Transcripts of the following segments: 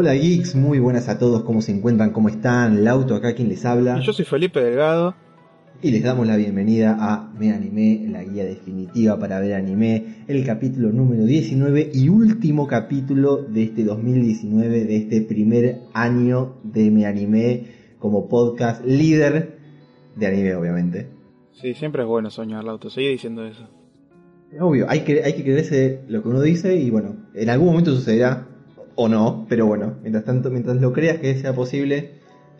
Hola geeks, muy buenas a todos, ¿cómo se encuentran? ¿Cómo están? Lauto acá quien les habla. Y yo soy Felipe Delgado. Y les damos la bienvenida a Me Anime, la guía definitiva para ver anime, el capítulo número 19 y último capítulo de este 2019, de este primer año de Me Anime como podcast líder de anime, obviamente. Sí, siempre es bueno soñar, Lauto, sigue diciendo eso. Obvio, hay que, hay que creerse lo que uno dice y bueno, en algún momento sucederá o no, pero bueno, mientras tanto, mientras lo creas que sea posible,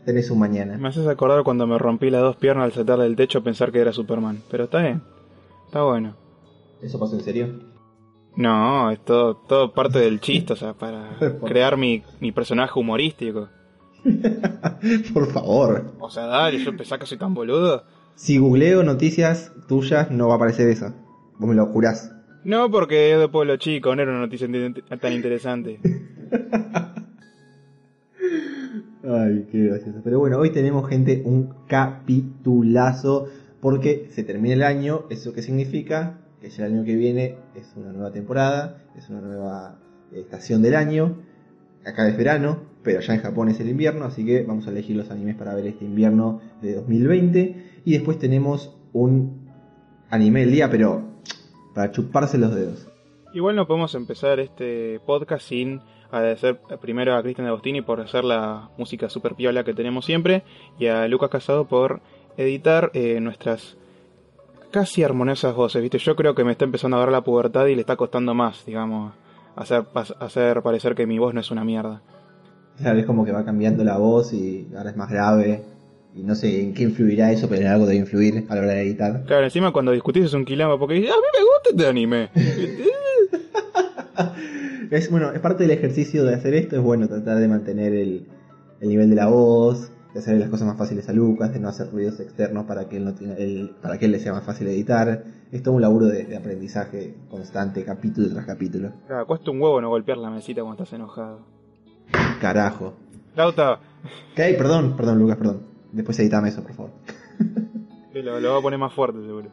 tenés un mañana. Me haces acordar cuando me rompí las dos piernas al saltar del techo pensar que era Superman, pero está bien, está bueno. ¿Eso pasó en serio? No, es todo, todo parte del chiste, o sea, para crear mi, mi personaje humorístico. Por favor. O sea, dale, yo pensaba que soy tan boludo. Si googleo noticias tuyas, no va a aparecer eso. Vos me lo jurás. No, porque es de pueblo chico, no era una noticia tan interesante. Ay, qué gracioso. Pero bueno, hoy tenemos, gente, un capitulazo. Porque se termina el año. ¿Eso qué significa? Que ya el año que viene es una nueva temporada, es una nueva estación del año. Acá es verano, pero ya en Japón es el invierno. Así que vamos a elegir los animes para ver este invierno de 2020. Y después tenemos un anime del día, pero para chuparse los dedos. Igual no podemos empezar este podcast sin agradecer primero a Cristian Agostini por hacer la música super piola que tenemos siempre y a Lucas Casado por editar eh, nuestras casi armoniosas voces, ¿viste? Yo creo que me está empezando a dar la pubertad y le está costando más, digamos, hacer, hacer parecer que mi voz no es una mierda. Claro, es como que va cambiando la voz y ahora es más grave. Y no sé en qué influirá eso, pero en algo debe influir a la hora de editar. Claro, encima cuando discutís es un quilombo porque dices, a mí me gusta este anime. es bueno, es parte del ejercicio de hacer esto, es bueno tratar de mantener el, nivel de la voz, de hacer las cosas más fáciles a Lucas, de no hacer ruidos externos para que él no tenga el, para que él le sea más fácil editar. Es todo un laburo de, aprendizaje constante, capítulo tras capítulo. Claro, cuesta un huevo no golpear la mesita cuando estás enojado. Carajo. Lauta. ¿Qué? Perdón, perdón, Lucas, perdón. Después editame eso, por favor. lo, lo voy a poner más fuerte, seguro.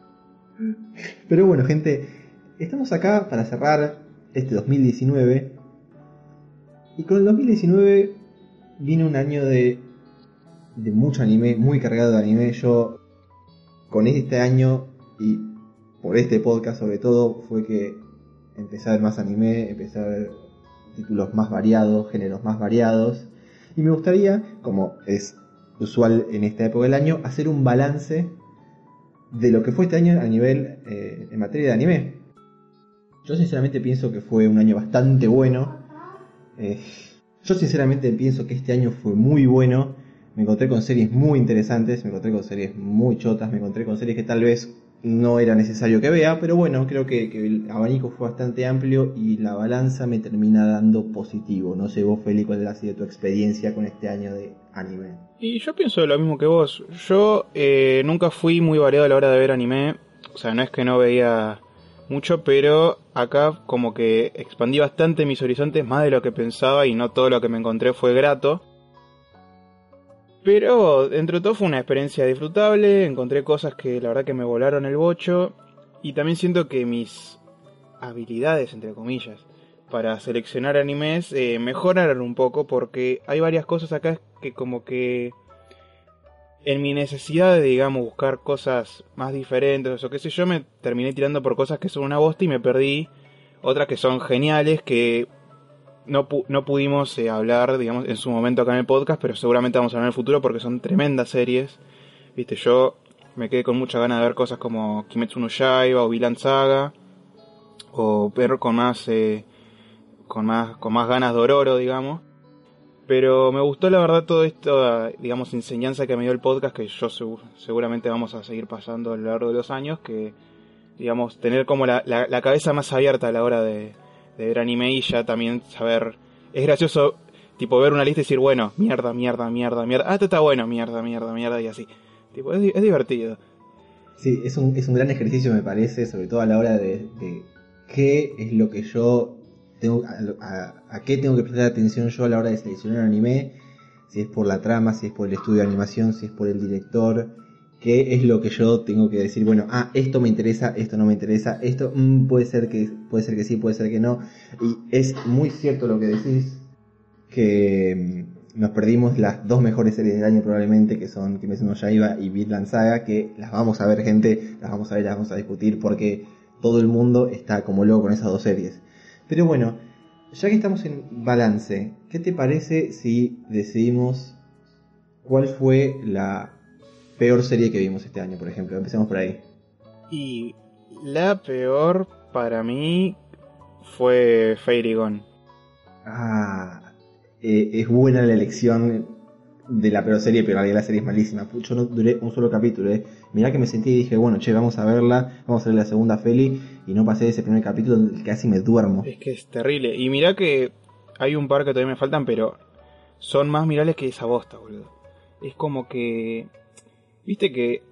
Pero bueno, gente, estamos acá para cerrar este 2019. Y con el 2019 viene un año de, de mucho anime, muy cargado de anime. Yo, con este año y por este podcast sobre todo, fue que empecé a ver más anime, empecé a ver títulos más variados, géneros más variados. Y me gustaría, como es usual en esta época del año, hacer un balance de lo que fue este año a nivel eh, en materia de anime. Yo sinceramente pienso que fue un año bastante bueno. Eh, yo sinceramente pienso que este año fue muy bueno. Me encontré con series muy interesantes, me encontré con series muy chotas, me encontré con series que tal vez no era necesario que vea, pero bueno, creo que, el abanico fue bastante amplio y la balanza me termina dando positivo. No sé vos, Feli, cuál ha sido tu experiencia con este año de anime. Y yo pienso lo mismo que vos. Yo eh, nunca fui muy variado a la hora de ver anime. O sea, no es que no veía mucho, pero acá como que expandí bastante mis horizontes, más de lo que pensaba y no todo lo que me encontré fue grato. Pero dentro de todo fue una experiencia disfrutable, encontré cosas que la verdad que me volaron el bocho y también siento que mis habilidades, entre comillas, para seleccionar animes eh, mejoraron un poco porque hay varias cosas acá que como que en mi necesidad de, digamos, buscar cosas más diferentes o qué sé yo, me terminé tirando por cosas que son una bosta y me perdí otras que son geniales que no, no pudimos eh, hablar, digamos, en su momento acá en el podcast, pero seguramente vamos a hablar en el futuro porque son tremendas series. Viste, yo me quedé con mucha ganas de ver cosas como Kimetsu no Yaiba o Villain Saga o ver con más eh, con más con más ganas de Ororo, digamos. Pero me gustó la verdad todo esto, digamos, enseñanza que me dio el podcast, que yo seguramente vamos a seguir pasando a lo largo de los años, que, digamos, tener como la, la, cabeza más abierta a la hora de, ver anime y ya también saber... Es gracioso, tipo, ver una lista y decir, bueno, mierda, mierda, mierda, mierda, ah, esto está bueno, mierda, mierda, mierda, y así. Tipo, es, es divertido. Sí, es un, es un gran ejercicio, me parece, sobre todo a la hora de, de qué es lo que yo tengo, a, qué tengo que prestar atención yo a la hora de seleccionar un anime, si es por la trama, si es por el estudio de animación, si es por el director, qué es lo que yo tengo que decir, bueno, ah, esto me interesa, esto no me interesa, esto mm, puede ser que puede ser que sí, puede ser que no, y es muy cierto lo que decís, que mm, nos perdimos las dos mejores series del año probablemente, que son Kimetsu no Yaiba y Vinland Saga, que las vamos a ver gente, las vamos a ver, las vamos a discutir porque todo el mundo está como loco con esas dos series. Pero bueno, ya que estamos en balance, ¿qué te parece si decidimos cuál fue la peor serie que vimos este año, por ejemplo? Empecemos por ahí. Y la peor para mí fue Fairy Gone. Ah, eh, es buena la elección de la peor serie, pero en realidad la serie es malísima. Yo no duré un solo capítulo, eh. Mirá que me sentí y dije, bueno, che, vamos a verla, vamos a ver la segunda Feli, y no pasé ese primer capítulo, casi me duermo. Es que es terrible. Y mirá que hay un par que todavía me faltan, pero son más mirables que esa bosta, boludo. Es como que... Viste que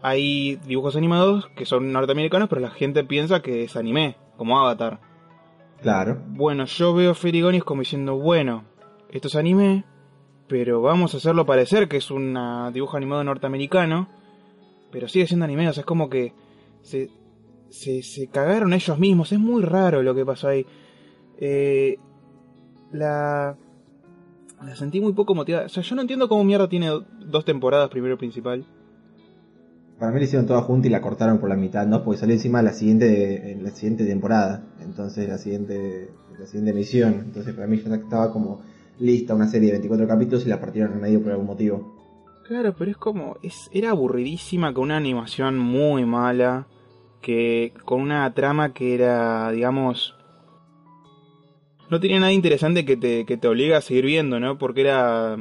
hay dibujos animados que son norteamericanos, pero la gente piensa que es anime, como Avatar. Claro. Bueno, yo veo es como diciendo, bueno, esto es anime, pero vamos a hacerlo parecer que es un dibujo animado norteamericano, pero sigue siendo anime, o sea, es como que se, se, se cagaron ellos mismos, es muy raro lo que pasó ahí. Eh, la, la sentí muy poco motivada, o sea, yo no entiendo cómo mierda tiene dos temporadas primero principal. Para mí la hicieron toda junta y la cortaron por la mitad, ¿no? Porque salió encima la siguiente, la siguiente temporada, entonces la siguiente, la siguiente emisión, entonces para mí ya estaba como lista una serie de 24 capítulos y la partieron en medio por algún motivo. Claro, pero es como. Es, era aburridísima con una animación muy mala. Que. con una trama que era, digamos. No tenía nada interesante que te, que te obliga a seguir viendo, ¿no? Porque era.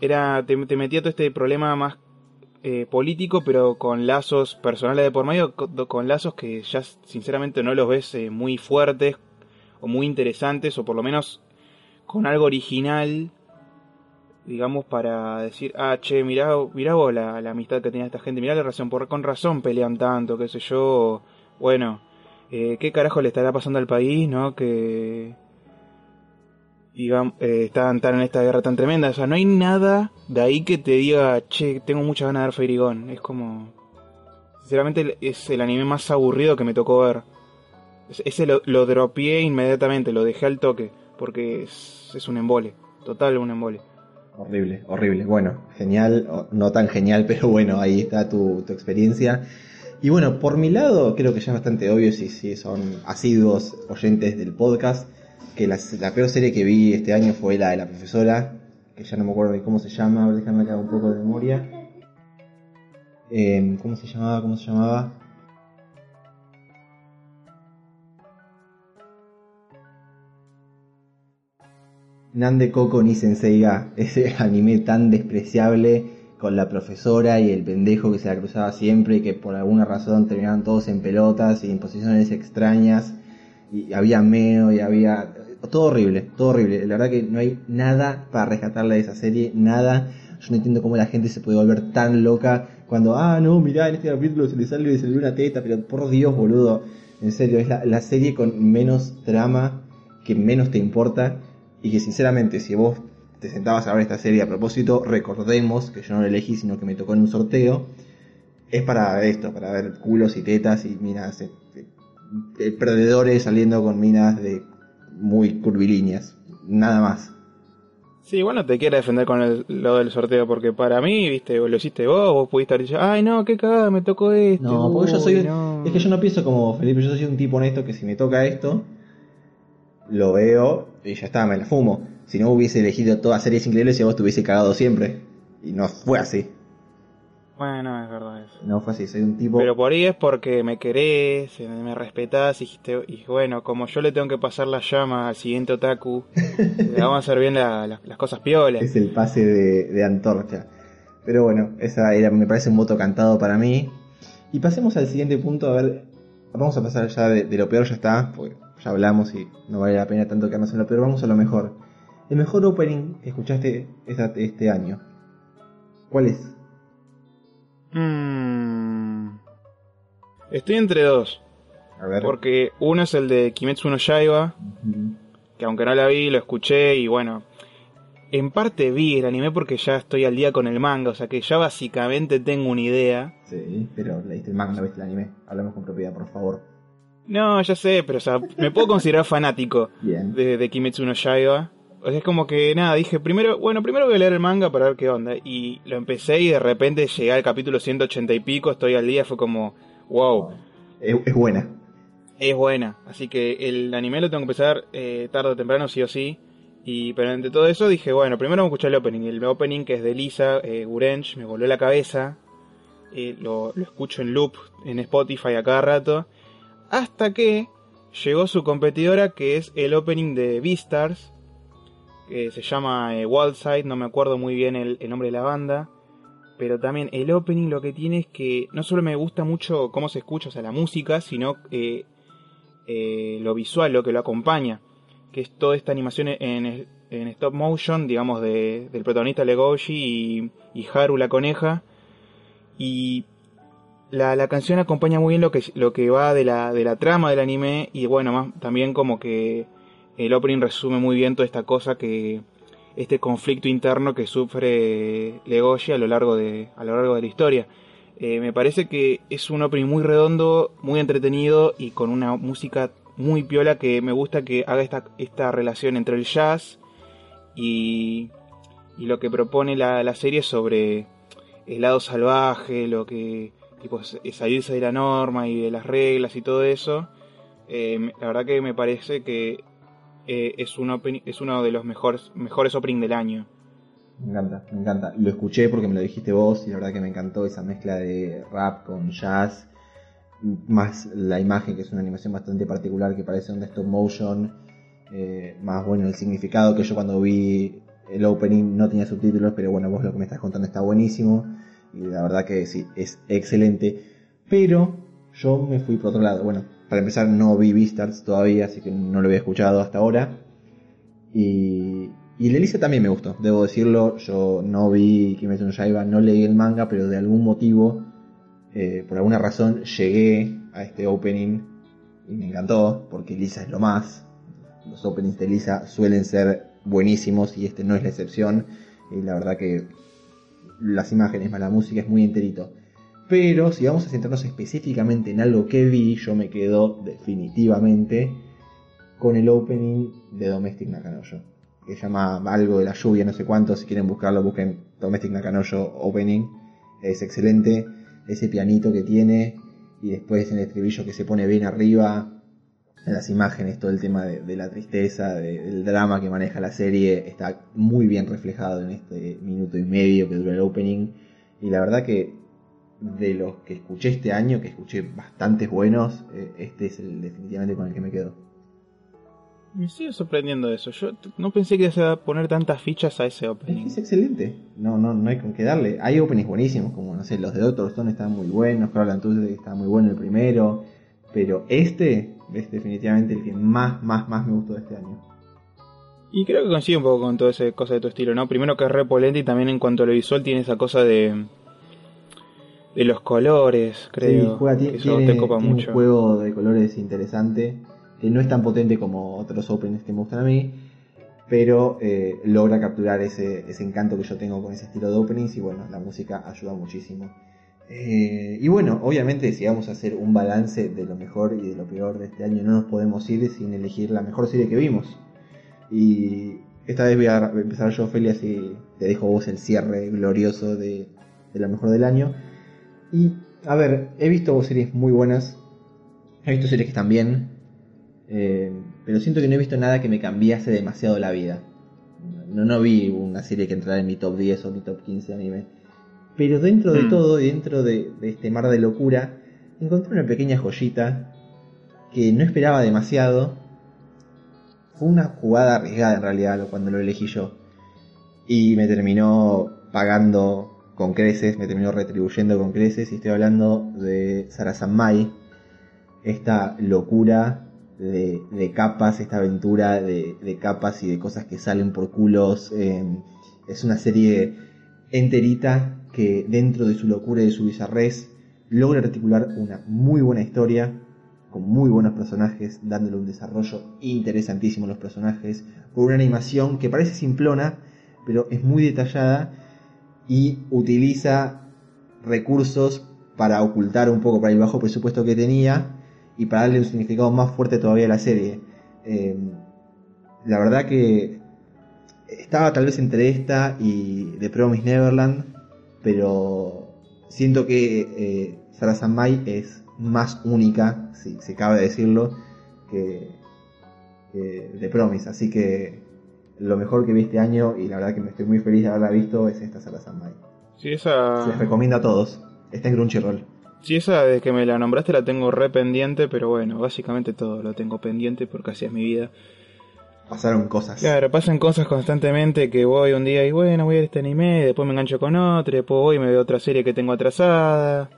Era. Te, metía todo este problema más eh, político, pero con lazos personales de por medio, con, lazos que ya sinceramente no los ves eh, muy fuertes o muy interesantes, o por lo menos con algo original, digamos, para decir, ah, che, mirá, mirá vos la, amistad que tenía esta gente, mirá la razón, por con razón pelean tanto, qué sé yo, bueno, eh, qué carajo le estará pasando al país, ¿no? Que digamos, eh, están tan en esta guerra tan tremenda, o sea, no hay nada de ahí que te diga, che, tengo muchas ganas de ver Feirigón, es como, sinceramente es el anime más aburrido que me tocó ver. Ese lo, lo dropeé inmediatamente, lo dejé al toque, porque es es, un embole, total un embole. Horrible, horrible. Bueno, genial, no tan genial, pero bueno, ahí está tu, experiencia. Y bueno, por mi lado, creo que ya es bastante obvio si, si son asiduos oyentes del podcast, que la, peor serie que vi este año fue la de la profesora, que ya no me acuerdo de cómo se llama, déjame que haga un poco de memoria. Eh, ¿Cómo se llamaba? ¿Cómo se llamaba? Nande Coco ni Senseiga, ese anime tan despreciable con la profesora y el pendejo que se la cruzaba siempre y que por alguna razón terminaban todos en pelotas y en posiciones extrañas y había meo y había todo horrible, todo horrible. La verdad que no hay nada para rescatarle de esa serie, nada. Yo no entiendo cómo la gente se puede volver tan loca cuando, ah, no, mirá, en este capítulo se le sale, se le una teta, pero por Dios, boludo. En serio, es la, la serie con menos trama, que menos te importa y que sinceramente si vos te sentabas a ver esta serie a propósito, recordemos que yo no la elegí, sino que me tocó en un sorteo, es para esto, para ver culos y tetas y minas, eh, eh, perdedores saliendo con minas de muy curvilíneas, nada más. Sí, igual no te quiero defender con lo del sorteo, porque para mí, viste, lo hiciste vos, vos pudiste haber dicho, ay no, qué cagada, me tocó esto. No, porque yo soy, es que yo no pienso como Felipe, yo soy un tipo honesto que si me toca esto, lo veo y ya está, me la fumo. Si no hubiese elegido todas series increíbles, y vos te hubiese cagado siempre. Y no fue así. Bueno, es verdad eso. No fue así, soy un tipo. Pero por ahí es porque me querés, me respetás y, y bueno, como yo le tengo que pasar la llama al siguiente otaku, le vamos a hacer bien las cosas piolas. Es el pase de, antorcha. Pero bueno, esa era, me parece un voto cantado para mí. Y pasemos al siguiente punto, a ver. Vamos a pasar ya de, de lo peor, ya está, porque ya hablamos y no vale la pena tanto quedarnos en lo peor, vamos a lo mejor. El mejor opening que escuchaste este año, ¿cuál es? Mm. Estoy entre dos. A ver. Porque uno es el de Kimetsu no Yaiba, que aunque no la vi, lo escuché y bueno, en parte vi el anime porque ya estoy al día con el manga, o sea que ya básicamente tengo una idea. Sí, pero leíste el manga, no viste el anime. Hablamos con propiedad, por favor. No, ya sé, pero o sea, me puedo considerar fanático de, de, Kimetsu no Yaiba. O sea, es como que nada, dije, primero, bueno, primero voy a leer el manga para ver qué onda. Y lo empecé y de repente llegué al capítulo 180 y pico, estoy al día, fue como, wow. Es, buena. Es buena, así que el anime lo tengo que empezar eh, tarde o temprano, sí o sí. Y, pero entre todo eso dije, bueno, primero vamos a escuchar el opening. El opening que es de Lisa eh, Gurench me voló la cabeza. Eh, lo, lo escucho en loop en Spotify a cada rato. Hasta que llegó su competidora que es el opening de Beastars que se llama eh, Wildside, no me acuerdo muy bien el, nombre de la banda, pero también el opening lo que tiene es que no solo me gusta mucho cómo se escucha, o sea, la música, sino eh, eh, lo visual, lo que lo acompaña, que es toda esta animación en, stop motion, digamos, de, del protagonista Legoshi y, Haru la coneja, y la, canción acompaña muy bien lo que, lo que va de la, de la trama del anime y bueno, más, también como que el opening resume muy bien toda esta cosa que este conflicto interno que sufre Legoshi a lo largo de a lo largo de la historia. Eh, me parece que es un opening muy redondo, muy entretenido y con una música muy piola que me gusta que haga esta, esta relación entre el jazz y, y lo que propone la, la, serie sobre el lado salvaje, lo que tipo, salirse de la norma y de las reglas y todo eso. Eh, la verdad que me parece que eh, es, un es uno de los mejores, mejores opening del año. Me encanta, me encanta. Lo escuché porque me lo dijiste vos y la verdad que me encantó esa mezcla de rap con jazz, más la imagen que es una animación bastante particular que parece un stop motion, eh, más bueno el significado que yo cuando vi el opening no tenía subtítulos, pero bueno, vos lo que me estás contando está buenísimo y la verdad que sí, es excelente. Pero yo me fui por otro lado. Bueno, para empezar, no vi Beastars todavía, así que no lo había escuchado hasta ahora. Y, y el Elisa también me gustó, debo decirlo. Yo no vi Kimetsu no Yaiba, no leí el manga, pero de algún motivo, eh, por alguna razón, llegué a este opening y me encantó, porque Lisa es lo más. Los openings de Lisa suelen ser buenísimos y este no es la excepción. Y la verdad que las imágenes más la música es muy enterito. Pero si vamos a centrarnos específicamente en algo que vi, yo me quedo definitivamente con el opening de Domestic Nakanoyo. Que se llama algo de la lluvia, no sé cuánto. Si quieren buscarlo, busquen Domestic Nakanoyo Opening. Es excelente. Ese pianito que tiene. Y después el estribillo que se pone bien arriba. En las imágenes, todo el tema de, la tristeza, del drama que maneja la serie. Está muy bien reflejado en este minuto y medio que dura el opening. Y la verdad que de los que escuché este año, que escuché bastantes buenos, eh, este es el definitivamente con el que me quedo. Me sigue sorprendiendo eso. Yo no pensé que se iba a poner tantas fichas a ese opening. Es, excelente. No, no, no hay con qué darle. Hay openings buenísimos, como no sé, los de Doctor Stone están muy buenos, Carol Antunes está muy bueno el primero. Pero este es definitivamente el que más, más, más me gustó de este año. Y creo que coincide un poco con toda esa cosa de tu estilo, ¿no? Primero que es repolente y también en cuanto a lo visual tiene esa cosa de de los colores, creo. que eso te copa mucho. un juego de colores interesante, que no es tan potente como otros opens que me gustan a mí, pero eh, logra capturar ese, ese encanto que yo tengo con ese estilo de openings y bueno, la música ayuda muchísimo. Eh, y bueno, obviamente si vamos a hacer un balance de lo mejor y de lo peor de este año, no nos podemos ir sin elegir la mejor serie que vimos. Y esta vez voy a empezar yo, Ophelia, si te dejo vos el cierre glorioso de, de lo mejor del año. Y, a ver, he visto series muy buenas, he visto series que están bien, eh, pero siento que no he visto nada que me cambiase demasiado la vida. No, no vi una serie que entrara en mi top 10 o mi top 15 anime. Pero dentro de mm. todo y dentro de, este mar de locura, encontré una pequeña joyita que no esperaba demasiado. Fue una jugada arriesgada en realidad cuando lo elegí yo. Y me terminó pagando con creces, me terminó retribuyendo con creces y estoy hablando de Sarasamai, esta locura de, capas, esta aventura de, capas y de cosas que salen por culos. Em, es una serie enterita que dentro de su locura y de su bizarrez logra articular una muy buena historia con muy buenos personajes, dándole un desarrollo interesantísimo a los personajes, con una animación que parece simplona, pero es muy detallada y utiliza recursos para ocultar un poco para el bajo presupuesto que tenía y para darle un significado más fuerte todavía a la serie. Eh, la verdad que estaba tal vez entre esta y The Promise Neverland, pero siento que eh, Sarah Samai es más única, si se cabe decirlo, que, que The Promise. Así que lo mejor que vi este año, y la verdad que me estoy muy feliz de haberla visto, es esta Sarah Samai. Sí, esa... Se les recomiendo a todos. Está en Crunchyroll. Sí, esa desde que me la nombraste la tengo re pendiente, pero bueno, básicamente todo lo tengo pendiente porque así es mi vida. Pasaron cosas. Claro, pasan cosas constantemente que voy un día y bueno, voy a ver este anime, después me engancho con otro, después voy y me veo otra serie que tengo atrasada.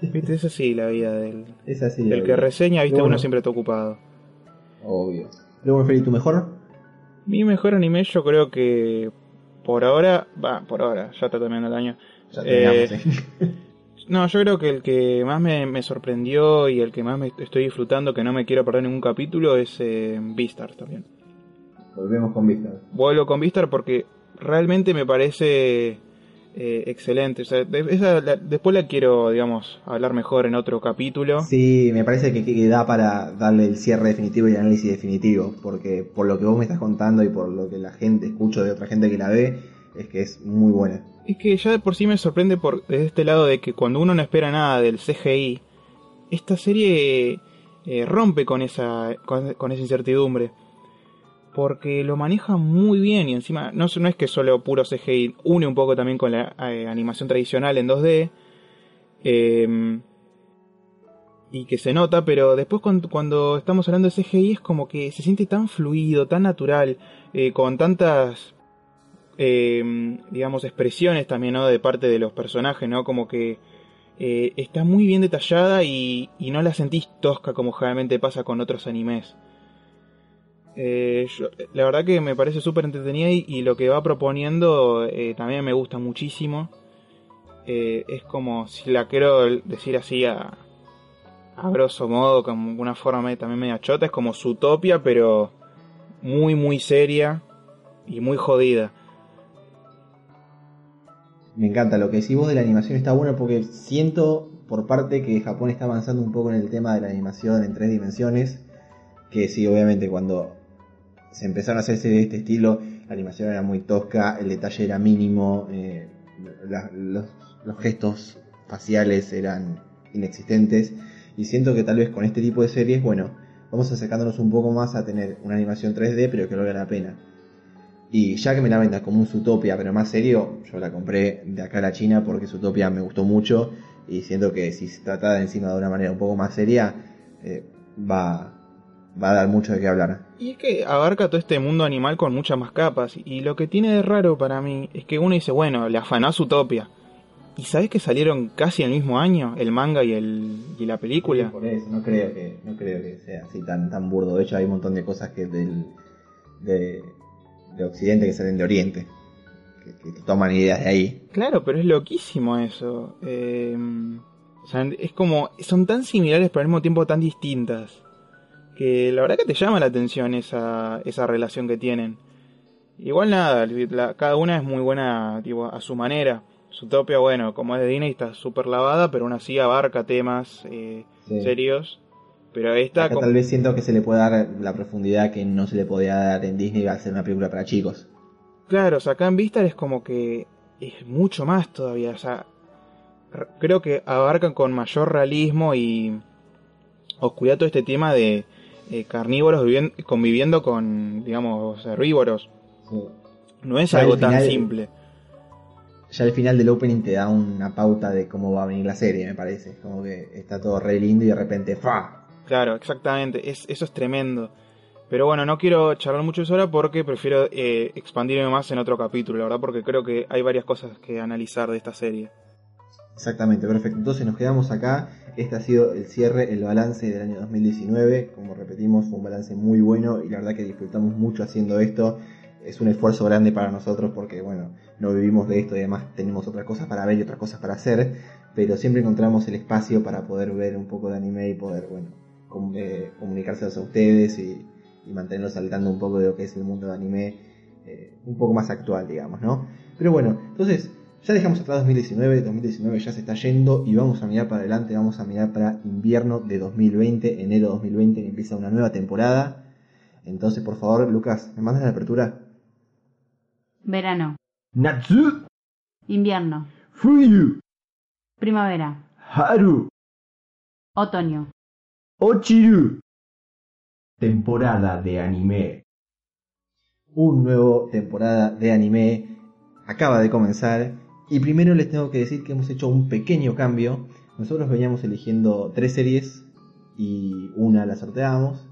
Viste, es así la vida del, Es así. del que reseña, viste, Pero uno bueno, siempre está ocupado. Obvio. Bueno, Feli, ¿tu mejor? Mi mejor anime yo creo que por ahora, va, por ahora, ya está terminando el año. Ya terminamos, ¿eh? No, yo creo que el que más me, me sorprendió y el que más me estoy disfrutando, que no me quiero perder ningún capítulo, es eh, Beastars también. Volvemos con Vista. Vuelvo con Beastars porque realmente me parece eh, excelente. O sea, de- esa la- después la quiero, digamos, hablar mejor en otro capítulo. Sí, me parece que, que da para darle el cierre definitivo y el análisis definitivo, porque por lo que vos me estás contando y por lo que la gente escucho de otra gente que la ve, es que es muy buena. Es que ya de por sí me sorprende por desde este lado de que cuando uno no espera nada del CGI, esta serie eh, rompe con esa, con, con esa incertidumbre. Porque lo maneja muy bien y encima no, es- que solo puro CGI, une un poco también con la eh, animación tradicional en 2D. eh, y que se nota, pero después cuando, estamos hablando de CGI es como que se siente tan fluido, tan natural, eh, con tantas eh, digamos, expresiones también. De parte de los personajes, ¿no? Como que eh, está muy bien detallada y, y no la sentís tosca como generalmente pasa con otros animes. Eh, la verdad que me parece súper entretenida y, lo que va proponiendo eh, también me gusta muchísimo. Eh, es como, si la quiero decir así a, a grosso modo, como una forma también media chota, es como Zootopia, pero muy, muy seria y muy jodida. Me encanta lo que decís vos de la animación, está bueno porque siento por parte que Japón está avanzando un poco en el tema de la animación en tres dimensiones, que sí, obviamente cuando se empezaron a hacerse de este estilo, la animación era muy tosca, el detalle era mínimo, eh, los, gestos faciales eran inexistentes, y siento que tal vez con este tipo de series, bueno, vamos acercándonos un poco más a tener una animación 3D, pero que valga la pena. Y ya que me la vendas como un Zootopia, pero más serio, yo la compré de acá a la China porque Zootopia me gustó mucho y siento que si se trata de encima de una manera un poco más seria, eh, va, va a dar mucho de qué hablar. Y es que abarca todo este mundo animal con muchas más capas. Y lo que tiene de raro para mí es que uno dice, bueno, le afanó a Utopia. ¿Y sabes que salieron casi el mismo año el manga y, el, y la película? Por eso, no creo que, no creo que sea así tan, tan burdo. De hecho, hay un montón de cosas que del, de, de Occidente que salen de Oriente, que, que toman ideas de ahí. Claro, pero es loquísimo eso. Eh, o sea, es como, son tan similares pero al mismo tiempo tan distintas. Que la verdad que te llama la atención esa, esa relación que tienen. Igual nada, la- cada una es muy buena tipo, a su manera. Zootopia, bueno, como es de Disney, está súper lavada, pero aún así abarca temas eh, Sí. serios. Pero esta, Acá como- tal vez siento que se le puede dar la profundidad que no se le podía dar en Disney al ser una película para chicos. claro, o sea, acá en Vistar es como que es mucho más todavía. O sea, creo que abarcan con mayor realismo y oscuridad todo este tema de eh, carnívoros viviendo, conviviendo con, digamos, herbívoros. No es Ya algo al tan simple. Ya al final del opening te da una pauta de cómo va a venir la serie, me parece. Como que está todo re lindo y de repente ¡fa! Claro, exactamente. Es, eso es tremendo. Pero bueno, no quiero charlar mucho de eso ahora porque prefiero eh, expandirme más en otro capítulo, la verdad, porque creo que hay varias cosas que analizar de esta serie. Exactamente, perfecto. Entonces nos quedamos acá. Este ha sido el cierre, el balance del año 2019. Como repetimos, fue un balance muy bueno y la verdad que disfrutamos mucho haciendo esto. Es un esfuerzo grande para nosotros porque, bueno, no vivimos de esto y además tenemos otras cosas para ver y otras cosas para hacer. Pero siempre encontramos el espacio para poder ver un poco de anime y poder, bueno, com- eh, comunicárselos a ustedes y, y mantenerlos saltando un poco de lo que es el mundo de anime eh, un poco más actual, digamos, ¿no? Pero bueno, entonces ya dejamos atrás 2019, 2019 ya se está yendo y vamos a mirar para adelante, vamos a mirar para invierno de 2020, enero 2020 que empieza una nueva temporada. Entonces, por favor, Lucas, ¿me mandas la apertura? Verano. Natsu. Invierno. Fuyu. Primavera. Haru. Otoño. Ochiru. Temporada de anime. Un nuevo temporada de anime acaba de comenzar y primero les tengo que decir que hemos hecho un pequeño cambio. Nosotros veníamos eligiendo tres series y una la sorteábamos.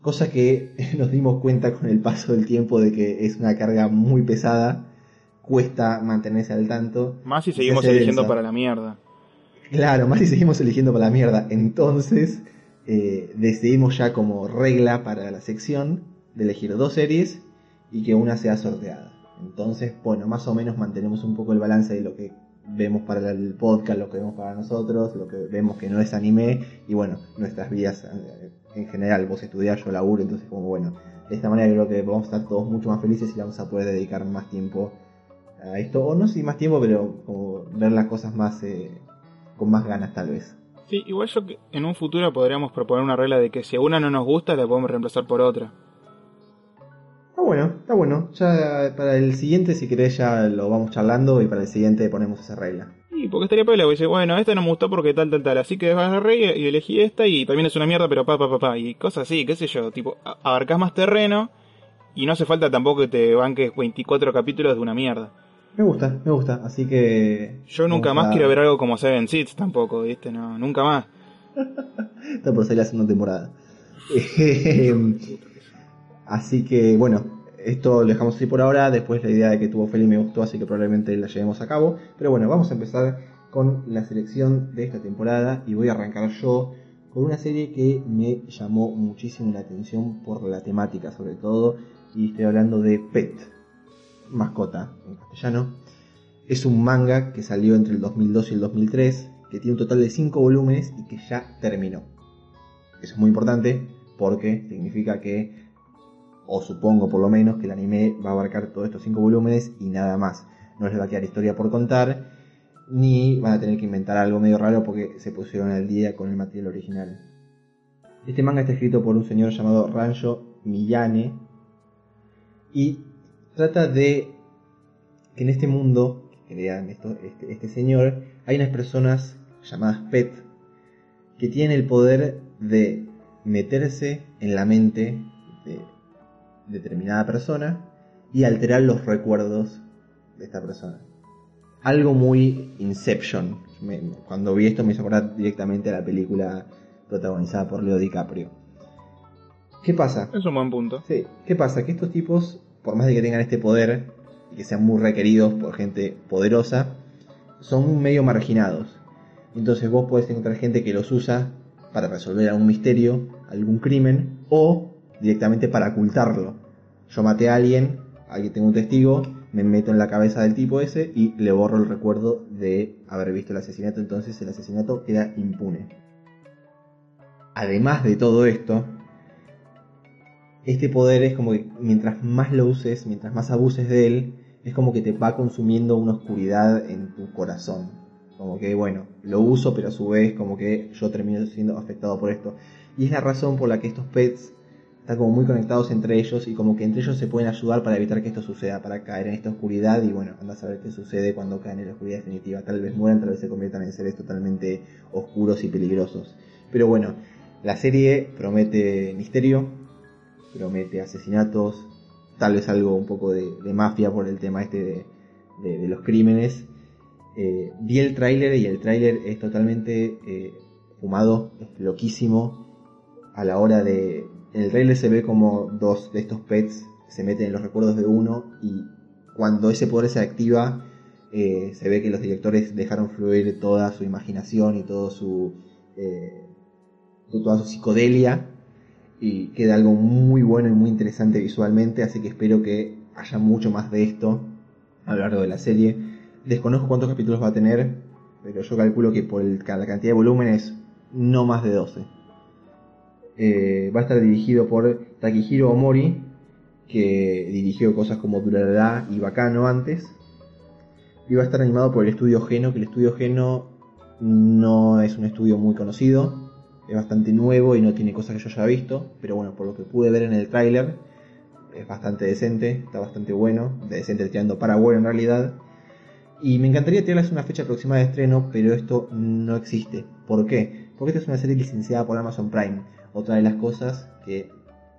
Cosa que nos dimos cuenta con el paso del tiempo de que es una carga muy pesada. Cuesta mantenerse al tanto. Más si Se seguimos eligiendo densa. para la mierda. Claro, más si seguimos eligiendo para la mierda. Entonces, eh, decidimos ya como regla para la sección de elegir dos series y que una sea sorteada. Entonces, bueno, más o menos mantenemos un poco el balance de lo que vemos para el podcast, lo que vemos para nosotros, lo que vemos que no es anime y bueno, nuestras vidas eh, en general. Vos estudiás, yo laburo, entonces como bueno, de esta manera creo que vamos a estar todos mucho más felices y vamos a poder dedicar más tiempo a esto. O no sé más tiempo, pero ver las cosas más... eh, con más ganas tal vez. Sí, igual yo que en un futuro podríamos proponer una regla de que si una no nos gusta, la podemos reemplazar por otra. Está bueno, está bueno. Ya para el siguiente, si querés, ya lo vamos charlando y para el siguiente ponemos esa regla. Y porque estaría pelo, dice, bueno, esta no me gustó porque tal, tal, tal, así que agarré y y elegí esta y también es una mierda, pero pa, pa, pa, pa, y cosas así, qué sé yo, tipo, abarcás más terreno y no hace falta tampoco que te banques 24 capítulos de una mierda. Me gusta, me gusta. Así que. Yo nunca más a- quiero ver algo como Seven Seeds tampoco, ¿viste? No, nunca más. Está por salir la segunda temporada. Así que, bueno, esto lo dejamos así por ahora. Después la idea de que tuvo Feli me gustó, así que probablemente la llevemos a cabo. Pero bueno, vamos a empezar con la selección de esta temporada. Y voy a arrancar yo con una serie que me llamó muchísimo la atención por la temática, sobre todo. Y estoy hablando de Pet, mascota en castellano. Es un manga que salió entre el 2002 y el 2003, que tiene un total de 5 volúmenes y que ya terminó. Eso es muy importante porque significa que, o supongo por lo menos, que el anime va a abarcar todos estos 5 volúmenes y nada más. No les va a quedar historia por contar, ni van a tener que inventar algo medio raro porque se pusieron al día con el material original. Este manga está escrito por un señor llamado Rancho Miyane y trata de que en este mundo que crean esto- este, este señor hay unas personas llamadas pet que tienen el poder de meterse en la mente de determinada persona y alterar los recuerdos de esta persona. Algo muy Inception. Me- cuando vi esto me hizo acordar directamente a la película protagonizada por Leo DiCaprio. ¿Qué pasa? Es un buen punto. Sí, ¿qué pasa? Que estos tipos, por más de que tengan este poder y que sean muy requeridos por gente poderosa, son medio marginados. Entonces vos podés encontrar gente que los usa para resolver algún misterio, algún crimen, o directamente para ocultarlo. Yo maté a alguien, aquí tengo un testigo, me meto en la cabeza del tipo ese y le borro el recuerdo de haber visto el asesinato, entonces el asesinato queda impune. Además de todo esto, este poder es como que mientras más lo uses, mientras más abuses de él, es como que te va consumiendo una oscuridad en tu corazón. Como que, bueno, lo uso, pero a su vez como que yo termino siendo afectado por esto. Y es la razón por la que estos pets están como muy conectados entre ellos y como que entre ellos se pueden ayudar para evitar que esto suceda, para caer en esta oscuridad y bueno, anda a saber qué sucede cuando caen en la oscuridad definitiva. Tal vez mueran, tal vez se conviertan en seres totalmente oscuros y peligrosos. Pero bueno, la serie promete misterio, promete asesinatos, tal vez algo un poco de, mafia por el tema este de, de- de los crímenes. Eh, vi el tráiler y el tráiler es totalmente eh, fumado, es loquísimo. A la hora de... En el tráiler se ve como dos de estos pets se meten en los recuerdos de uno y cuando ese poder se activa eh, se ve que los directores dejaron fluir toda su imaginación y todo su... eh, toda su psicodelia y queda algo muy bueno y muy interesante visualmente, así que espero que haya mucho más de esto a lo largo de la serie. Desconozco cuántos capítulos va a tener, pero yo calculo que por la cantidad de volúmenes no más de 12. Eh, va a estar dirigido por Takihiro Omori, que dirigió cosas como Durarara y Bacano antes. Y va a estar animado por el estudio Geno, que el estudio Geno no es un estudio muy conocido, es bastante nuevo y no tiene cosas que yo haya visto, pero bueno, por lo que pude ver en el tráiler, es bastante decente, está bastante bueno, de decente tirando para en realidad. Y me encantaría tirarles una fecha aproximada de estreno, pero esto no existe. ¿Por qué? Porque esta es una serie licenciada por Amazon Prime. Otra de las cosas que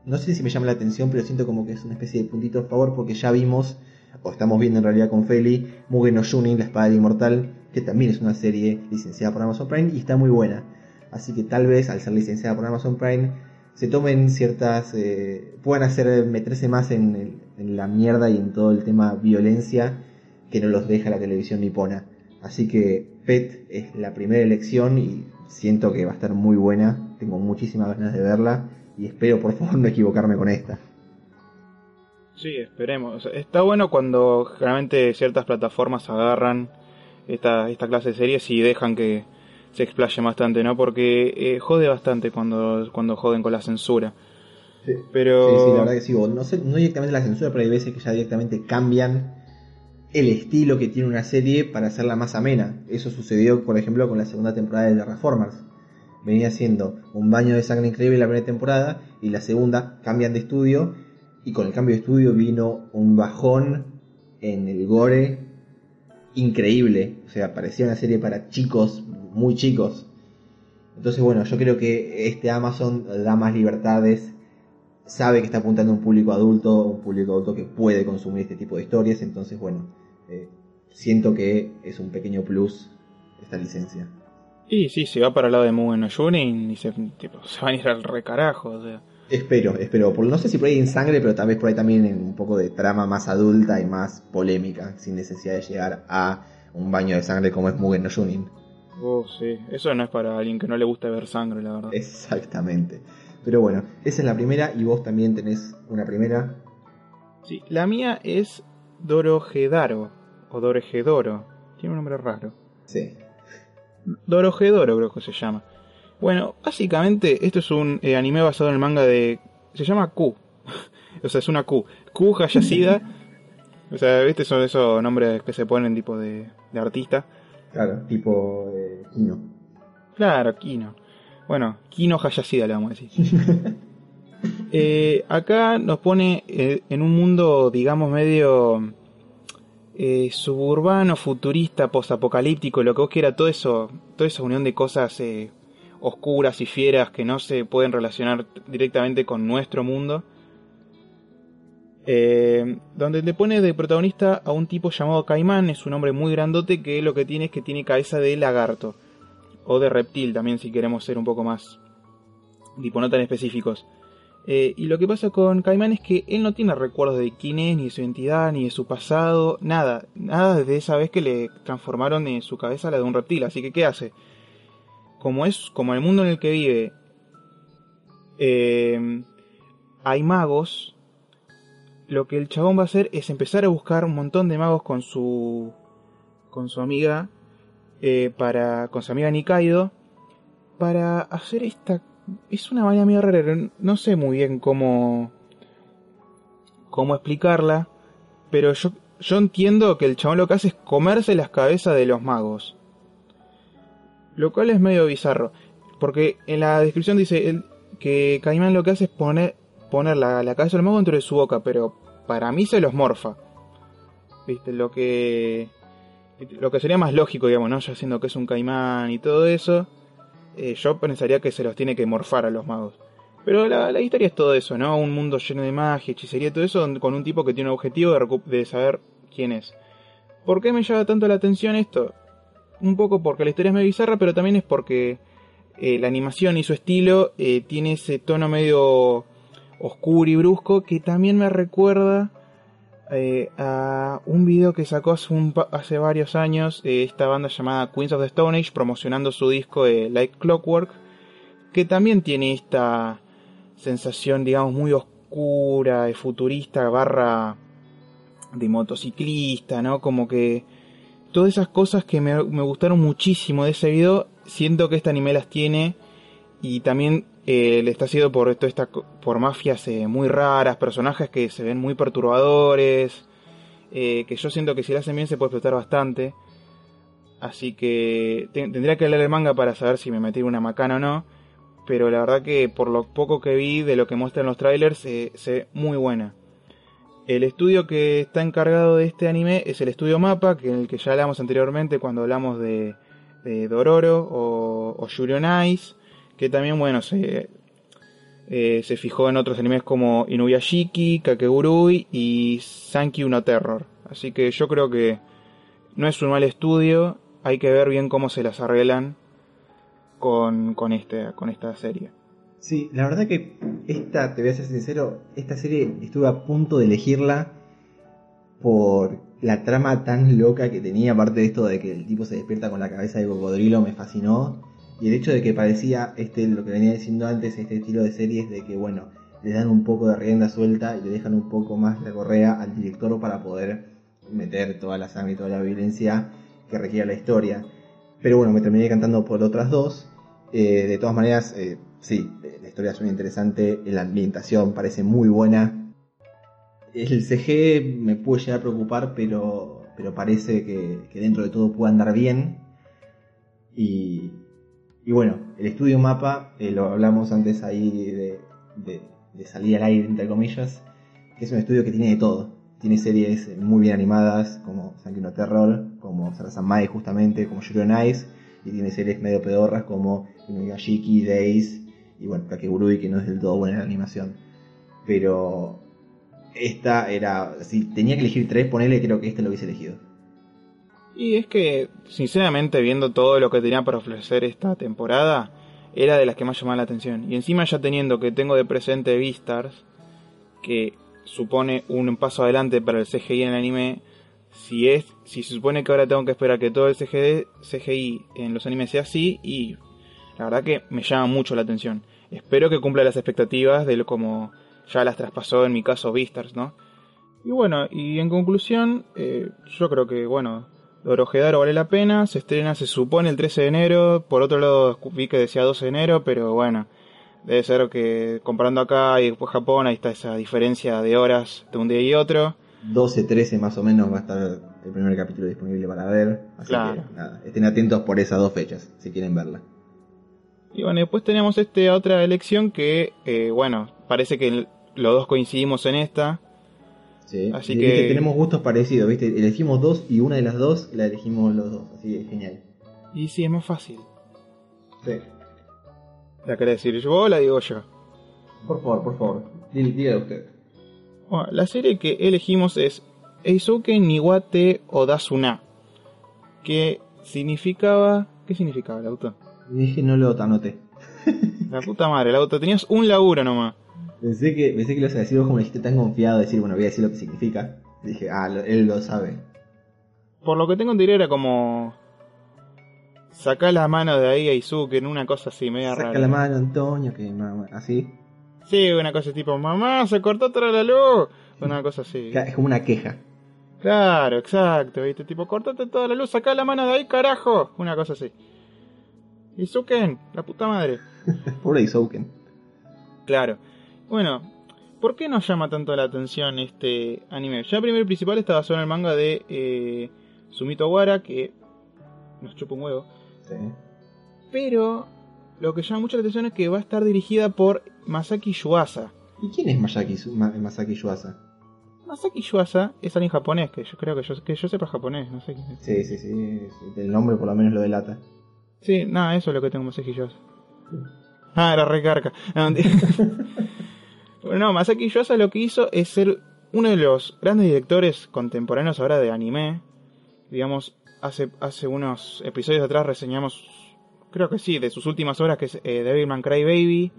no sé si me llama la atención, pero siento como que es una especie de puntito a favor porque ya vimos, o estamos viendo en realidad con Feli, Mugen no La Espada del Inmortal, que también es una serie licenciada por Amazon Prime y está muy buena. Así que tal vez al ser licenciada por Amazon Prime se tomen ciertas, eh, puedan hacer meterse más en, en la mierda y en todo el tema violencia que no los deja la televisión nipona. Así que Pet es la primera elección y siento que va a estar muy buena. Tengo muchísimas ganas de verla y espero por favor no equivocarme con esta. Sí, esperemos. Está bueno cuando generalmente ciertas plataformas agarran esta, esta clase de series y dejan que se explaye bastante, ¿no? Porque eh, jode bastante cuando, cuando joden con la censura. Sí. Pero... Sí, sí, la verdad que sí. No, sé, no directamente la censura, pero hay veces que ya directamente cambian el estilo que tiene una serie para hacerla más amena. Eso sucedió, por ejemplo, con la segunda temporada de The Reformers. Venía siendo un baño de sangre increíble la primera temporada y la segunda cambian de estudio y con el cambio de estudio vino un bajón en el gore increíble. O sea, parecía una serie para chicos, muy chicos. Entonces, bueno, yo creo que este Amazon da más libertades sabe que está apuntando a un público adulto, un público adulto que puede consumir este tipo de historias, entonces bueno, eh, siento que es un pequeño plus esta licencia. Y sí, se va para el lado de Mugen no Junin y se, tipo, se van a ir al recarajo, o sea. Espero, espero, por, no sé si por ahí en sangre, pero tal vez por ahí también en un poco de trama más adulta y más polémica, sin necesidad de llegar a un baño de sangre como es Mugen no Junin. Oh, sí. Eso no es para alguien que no le gusta ver sangre, la verdad. Exactamente. Pero bueno, esa es la primera y vos también tenés una primera. Sí, la mía es Dorojedaro, o Dorogedoro. Tiene un nombre raro. Sí. Dorojedoro creo que se llama. Bueno, básicamente esto es un eh, anime basado en el manga de... Se llama Q. o sea, es una Q. Q Hayashida. o sea, ¿viste? Son esos nombres que se ponen tipo de, de artista. Claro, tipo eh, Kino. Claro, Kino. Bueno, Kino Hayashida le vamos a decir. Eh, acá nos pone eh, en un mundo, digamos, medio eh, suburbano, futurista, posapocalíptico, lo que vos quieras, todo eso, toda esa unión de cosas eh, oscuras y fieras que no se pueden relacionar directamente con nuestro mundo. Eh, donde le pone de protagonista a un tipo llamado Caimán, es un hombre muy grandote que lo que tiene es que tiene cabeza de lagarto o de reptil también si queremos ser un poco más tipo no tan específicos. Eh, y lo que pasa con Caimán es que él no tiene recuerdos de quién es, ni de su identidad, ni de su pasado, nada, nada desde esa vez que le transformaron en su cabeza la de un reptil. Así que, ¿qué hace? Como es, como el mundo en el que vive, eh, hay magos, lo que el chabón va a hacer es empezar a buscar un montón de magos con su, con su amiga, eh, para, con su amiga Nikaido, para hacer esta es una vaina medio rara, no sé muy bien cómo cómo explicarla, pero yo yo entiendo que el chabón lo que hace es comerse las cabezas de los magos. Lo cual es medio bizarro, porque en la descripción dice el- que Caimán lo que hace es poner poner la, la cabeza del mago dentro de su boca, pero para mí se los morfa. ¿Viste? Lo que lo que sería más lógico, digamos, ¿no? Ya siendo que es un caimán y todo eso eh, yo pensaría que se los tiene que morfar a los magos. Pero la, la historia es todo eso, ¿no? Un mundo lleno de magia, hechicería, todo eso, con un tipo que tiene un objetivo de saber quién es. ¿Por qué me llama tanto la atención esto? Un poco porque la historia es medio bizarra, pero también es porque eh, la animación y su estilo eh, tiene ese tono medio oscuro y brusco que también me recuerda eh, a un video que sacó hace, hace varios años eh, esta banda llamada Queens of the Stone Age promocionando su disco de Like Clockwork que también tiene esta sensación digamos muy oscura futurista barra de motociclista no como que todas esas cosas que me, me gustaron muchísimo de ese video siento que este anime las tiene y también eh, está sido por toda esta por mafias eh, muy raras, personajes que se ven muy perturbadores, eh, que yo siento que si lo hacen bien se puede explotar bastante. Así que te- tendría que leer el manga para saber si me metí una macana o no. Pero la verdad que por lo poco que vi de lo que muestran los trailers eh, se ve muy buena. El estudio que está encargado de este anime es el estudio Mapa, que el que ya hablamos anteriormente cuando hablamos de, Dororo o, o Yuri on Ice, que también, bueno, se, eh, se fijó en otros animes como Inuyashiki, Kakegurui y Sankey no Terror. Así que yo creo que no es un mal estudio, hay que ver bien cómo se las arreglan con, con, este, con esta serie. Sí, la verdad que esta, te voy a ser sincero, esta serie estuve a punto de elegirla por la trama tan loca que tenía, aparte de esto de que el tipo se despierta con la cabeza de cocodrilo, me fascinó. Y el hecho de que parecía, este, lo que venía diciendo antes, este estilo de series de que, bueno, le dan un poco de rienda suelta y le dejan un poco más la correa al director para poder meter toda la sangre y toda la violencia que requiere la historia. Pero bueno, me terminé cantando por otras dos. Eh, de todas maneras, eh, sí, la historia es muy interesante, la ambientación parece muy buena. El CG me puede llegar a preocupar, pero, pero parece que, que dentro de todo puede andar bien. Y, y bueno, el estudio Mapa, eh, lo hablamos antes ahí de, de, salir al aire, entre comillas, que es un estudio que tiene de todo. Tiene series muy bien animadas, como Sankey no Terror, como Sarasamai justamente, como Yuri on Ice, y tiene series medio pedorras como Inuyashiki, Days, y bueno, Kakegurui, que no es del todo buena en la animación. Pero esta era, si tenía que elegir tres, ponele, creo que esta lo hubiese elegido. Y es que, sinceramente, viendo todo lo que tenía para ofrecer esta temporada, era de las que más llamaba la atención. Y encima ya teniendo que tengo de presente Beastars, que supone un paso adelante para el CGI en el anime, si es si se supone que ahora tengo que esperar que todo el CGI, en los animes sea así, y la verdad que me llama mucho la atención. Espero que cumpla las expectativas de lo como ya las traspasó en mi caso Beastars, ¿no? Y bueno, y en conclusión, eh, yo creo que, bueno, Dorojedaro vale la pena, se estrena, se supone, el 13 de enero, por otro lado vi que decía 12 de enero, pero bueno, debe ser que comparando acá y después Japón, ahí está esa diferencia de horas de un día y otro. 12, 13 más o menos va a estar el primer capítulo disponible para ver. Así Claro. que nada, estén atentos por esas dos fechas, si quieren verla. Y bueno, después tenemos esta otra elección que, eh, bueno, parece que los dos coincidimos en esta. Sí. Así que- tenemos gustos parecidos, ¿viste? Elegimos dos y una de las dos la elegimos los dos, así que genial. Y sí, es más fácil. Sí. ¿La querés decir yo o la digo yo? Por favor, por favor, dí- dígale usted. Bueno, la serie que elegimos es Eisuke Niwate Odasuna. Que significaba... ¿Qué significaba el auto? Dije no lo anoté. La puta madre, el auto. Tenías un laburo nomás. Pensé que, pensé que lo ibas a decir vos como dijiste tan confiado, decir, bueno, voy a decir lo que significa. Dije, ah, lo- él lo sabe. Por lo que tengo entendido era como... Sacá la mano de ahí a Izuke en una cosa así, media Saca rara. la mano, Antonio, que mamá, así. Sí, una cosa tipo, mamá, se cortó toda la luz. Una cosa así. Es como una queja. Claro, exacto, viste, tipo, cortate toda la luz, sacá la mano de ahí, carajo. Una cosa así. Izuken, la puta madre. Pobre Isouken. Claro. Bueno, ¿por qué nos llama tanto la atención este anime? Ya primero y principal está basado en el manga de eh, Sumito Wara, que nos chupa un huevo. Sí. Pero lo que llama mucho la atención es que va a estar dirigida por Masaki Yuasa. ¿Y quién es Masaki, Ma- Masaki Yuasa? Masaki Yuasa es alguien japonés, que yo creo que yo, que yo sepa japonés, no sé quién es. Sí, sí, sí. El nombre por lo menos lo delata. Sí, nada, eso es lo que tengo Masaki Yuasa. Ah, era recarga. No, no, Masaki Yuasa lo que hizo es ser uno de los grandes directores contemporáneos ahora de anime. Digamos, hace, hace unos episodios atrás reseñamos, creo que sí, de sus últimas obras, que es eh, Devilman Crybaby.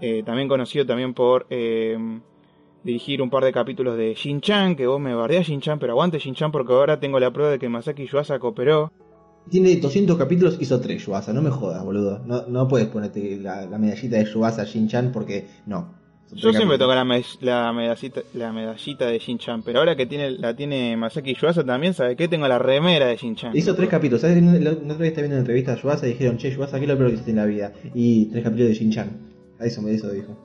Eh, también conocido también por eh, dirigir un par de capítulos de Shin-Chan, que vos me bardeás Shin-Chan, pero aguante Shin-Chan porque ahora tengo la prueba de que Masaki Yuasa cooperó. Tiene 200 capítulos, hizo 3 Yuasa. No me jodas, boludo. No, no puedes ponerte la, la medallita de Yuasa Shin-Chan porque no. Yo siempre toco la, me- la, medallita, la medallita de Shin-Chan, pero ahora que tiene, la tiene Masaki Yuasa también, ¿sabe qué? Tengo la remera de Shin-Chan. Hizo tres capítulos. ¿Sabes? El otro día estaba viendo una entrevista a Yuasa y dijeron, che, Yuasa, ¿qué es lo peor que hiciste en la vida? Y tres capítulos de Shin-Chan. A eso me eso dijo.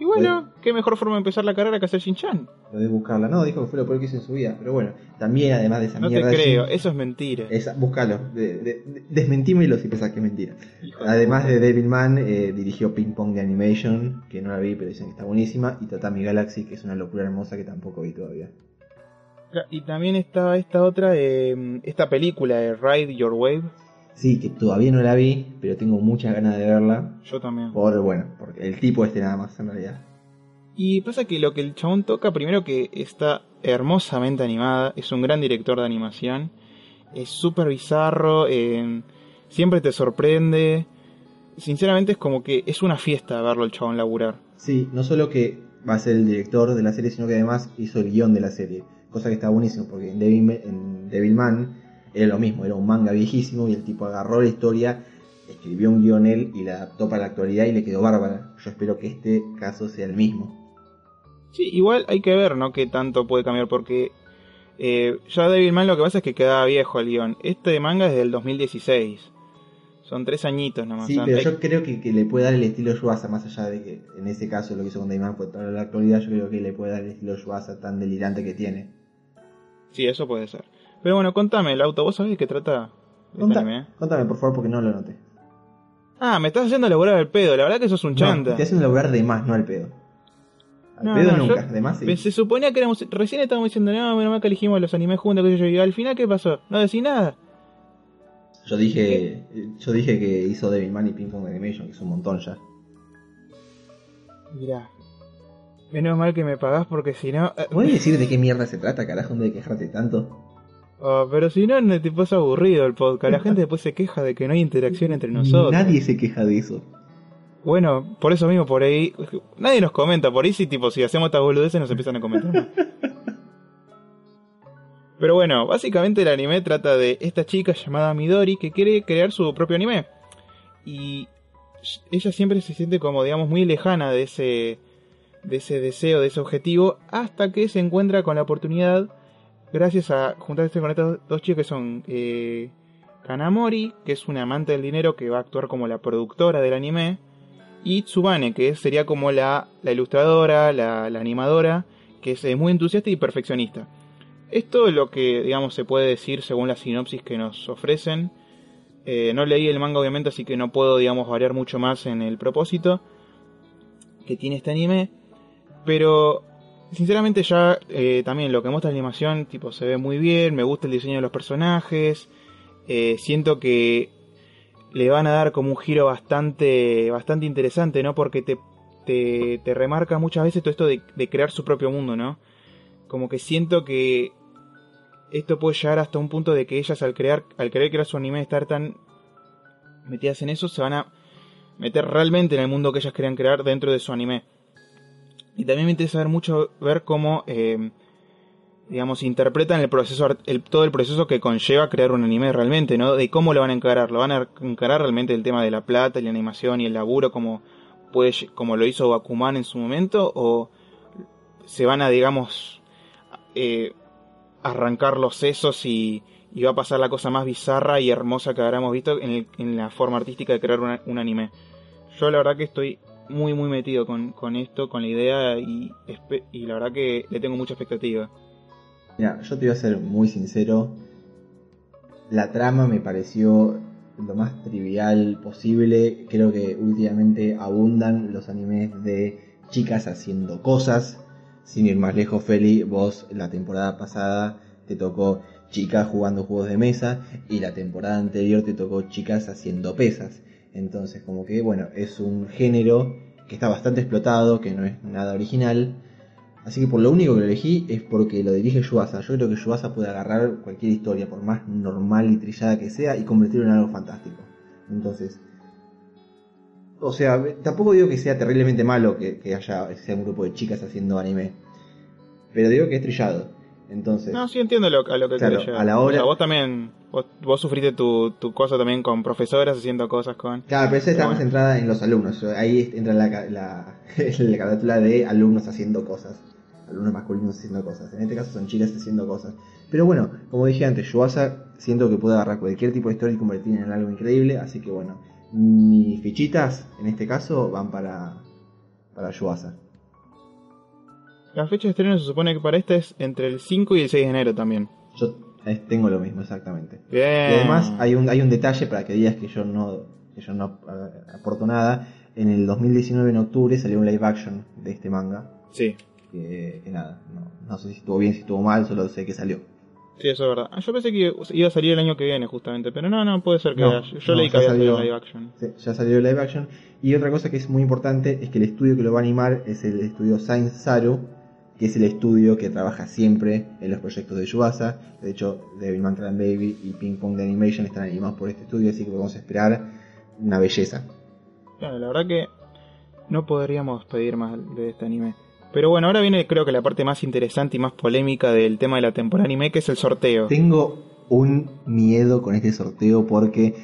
Y bueno, qué mejor forma de empezar la carrera que hacer Shin-Chan. Podés buscarla. No, dijo que fue lo peor que hizo en su vida. Pero bueno, también además de esa No te mierda. de creo, eso es mentira. esa- búscalo. De, de- de- desmentímelo si pensás que es mentira. Hijo de Además de Devilman, eh, dirigió Ping Pong de Animation, que no la vi, pero dicen que está buenísima. Y Tatami Galaxy, que es una locura hermosa que tampoco vi todavía. Y también está esta otra, eh, esta película de Ride Your Wave. Sí, que todavía no la vi, pero tengo muchas ganas de verla. Yo también. Por, bueno, porque el tipo este nada más, en realidad. Y pasa que lo que el chabón toca, primero que está hermosamente animada, es un gran director de animación, es súper bizarro, eh, siempre te sorprende. Sinceramente es como que es una fiesta verlo el chabón laburar. Sí, no solo que va a ser el director de la serie, sino que además hizo el guion de la serie. Cosa que está buenísimo, porque en, Devil, en Devilman era lo mismo, era un manga viejísimo y el tipo agarró la historia, escribió un guion él y la adaptó para la actualidad y le quedó bárbara. Yo espero que este caso sea el mismo. Sí, igual hay que ver, ¿no? Qué tanto puede cambiar, porque eh, ya Devilman lo que pasa es que quedaba viejo el guion. Este manga es del 2016. Son tres añitos nomás. Sí, pero hay- yo creo que, que le puede dar el estilo Yuasa, más allá de que en ese caso lo que hizo con Devilman fue traer a la actualidad, yo creo que le puede dar el estilo Yuasa tan delirante que tiene. Sí, eso puede ser. Pero bueno, contame, el auto, ¿vos sabés qué trata? este Conta- anime? contame, por favor, porque no lo noté. Ah, me estás haciendo elaborar el pedo, la verdad que sos un No, chanta. te hacen laburar de más, no al pedo. Al No, pedo no, nunca, yo- de más sí. Pe- Se suponía que éramos. Recién estábamos diciendo, no, menos mal que elegimos los animes juntos, que yo, y al final, ¿qué pasó? No decís nada. Yo dije, yo dije que hizo Devilman y Ping Pong Animation, que es un montón ya. Mirá. Menos mal que me pagás porque si no. eh, ¿Puedes decir de qué mierda se trata, carajo, de quejarte tanto? oh, pero si no, no te pasa aburrido el podcast. La gente después se queja de que no hay interacción entre nosotros. Nadie se queja de eso. Bueno, por eso mismo, por ahí. Nadie nos comenta, por ahí sí, tipo, si hacemos estas boludeces nos empiezan a comentar. Pero bueno, básicamente el anime trata de esta chica llamada Midori que quiere crear su propio anime. Y ella siempre se siente como, digamos, muy lejana de ese, de ese deseo, de ese objetivo, hasta que se encuentra con la oportunidad, gracias a juntarse con estos dos chicos que son eh, Kanamori, que es una amante del dinero que va a actuar como la productora del anime, y Tsubane, que sería como la, la ilustradora, la, la animadora, que es muy entusiasta y perfeccionista. Esto es lo que, digamos, se puede decir según la sinopsis que nos ofrecen. Eh, no leí el manga, obviamente, así que no puedo, digamos, variar mucho más en el propósito que tiene este anime. Pero, sinceramente, ya eh, también lo que muestra la animación, tipo, se ve muy bien. Me gusta el diseño de los personajes. Eh, siento que le van a dar como un giro bastante, bastante interesante, ¿no? Porque te, te, te remarca muchas veces todo esto de, crear su propio mundo, ¿no? Como que siento que esto puede llegar hasta un punto de que ellas al crear, al querer crear su anime, estar tan metidas en eso, se van a meter realmente en el mundo que ellas querían crear dentro de su anime. Y también me interesa ver mucho ver cómo, eh, digamos, interpretan el proceso, todo el proceso que conlleva crear un anime realmente, ¿no? De cómo lo van a encarar. ¿Lo van a encarar realmente el tema de la plata, y la animación y el laburo como, lle- como lo hizo Bakuman en su momento? ¿O se van a, digamos, eh, arrancar los sesos y, y va a pasar la cosa más bizarra y hermosa que habremos visto en, el- en la forma artística de crear un anime. Yo la verdad que estoy muy muy metido con, con esto, con la idea y, y la verdad que le tengo mucha expectativa. Mira, yo te voy a ser muy sincero. La trama me pareció lo más trivial posible. Creo que últimamente abundan los animes de chicas haciendo cosas. Sin ir más lejos, Feli, vos la temporada pasada te tocó chicas jugando juegos de mesa y la temporada anterior te tocó chicas haciendo pesas. Entonces, como que, bueno, es un género que está bastante explotado, que no es nada original. Así que por lo único que lo elegí es porque lo dirige Yuasa. Yo creo que Yuasa puede agarrar cualquier historia, por más normal y trillada que sea, y convertirlo en algo fantástico. Entonces, o sea, tampoco digo que sea terriblemente malo que, que haya sea un grupo de chicas haciendo anime, pero digo que es trillado. Entonces, No, sí entiendo lo- a lo que Claro, querés a la hora- O sea, vos también, vos, vos sufriste tu, tu cosa también con profesoras haciendo cosas con... claro, pero esa está más centrada en los alumnos. Ahí entra la, ca- la, la carátula de alumnos haciendo cosas. Alumnos masculinos haciendo cosas. En este caso son chicas haciendo cosas. Pero bueno, como dije antes, Yuasa siento que puede agarrar cualquier tipo de historia y convertirla en algo increíble. Así que bueno, mis fichitas en este caso van para, para Yuasa. La fecha de estreno se supone que para esta es entre el 5 y el 6 de enero también. Yo eh, tengo lo mismo, exactamente. Bien. Y además hay un, hay un detalle para que digas que yo no, que yo no eh, aporto nada. En el 2019, en octubre, salió un live action de este manga. Sí, Que, que nada, no, no sé si estuvo bien, si estuvo mal, solo sé que salió. sí, eso es verdad. Yo pensé que iba a salir el año que viene justamente, pero no, no, puede ser que No, haya- Yo no, leí que había salido live action. Sí, ya salió el live action. Y otra cosa que es muy importante es que el estudio que lo va a animar es el estudio Saint Saru, que es el estudio que trabaja siempre en los proyectos de Yuasa. De hecho, Devilman Baby y Ping Pong de Animation están animados por este estudio, así que podemos esperar una belleza. Claro, la verdad que no podríamos pedir más de este anime. Pero bueno, ahora viene creo que la parte más interesante y más polémica del tema de la temporada anime, que es el sorteo. Tengo un miedo con este sorteo porque,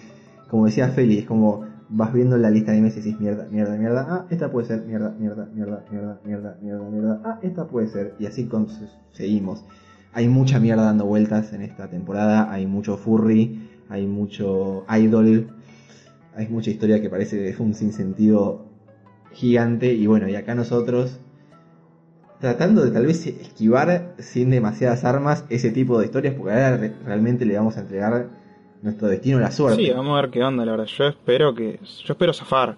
como decía Feli, es como vas viendo la lista de animes y decís mierda, mierda, mierda, ah, esta puede ser, mierda, mierda, mierda, mierda, mierda, mierda, mierda, ah, esta puede ser, y así con- seguimos. Hay mucha mierda dando vueltas en esta temporada, hay mucho furry, hay mucho idol, hay mucha historia que parece de un sinsentido gigante, y bueno, y acá nosotros tratando de tal vez esquivar sin demasiadas armas ese tipo de historias, porque ahora re- realmente le vamos a entregar nuestro destino la suerte. Sí, vamos a ver qué onda, la verdad. Yo espero que. Yo espero zafar.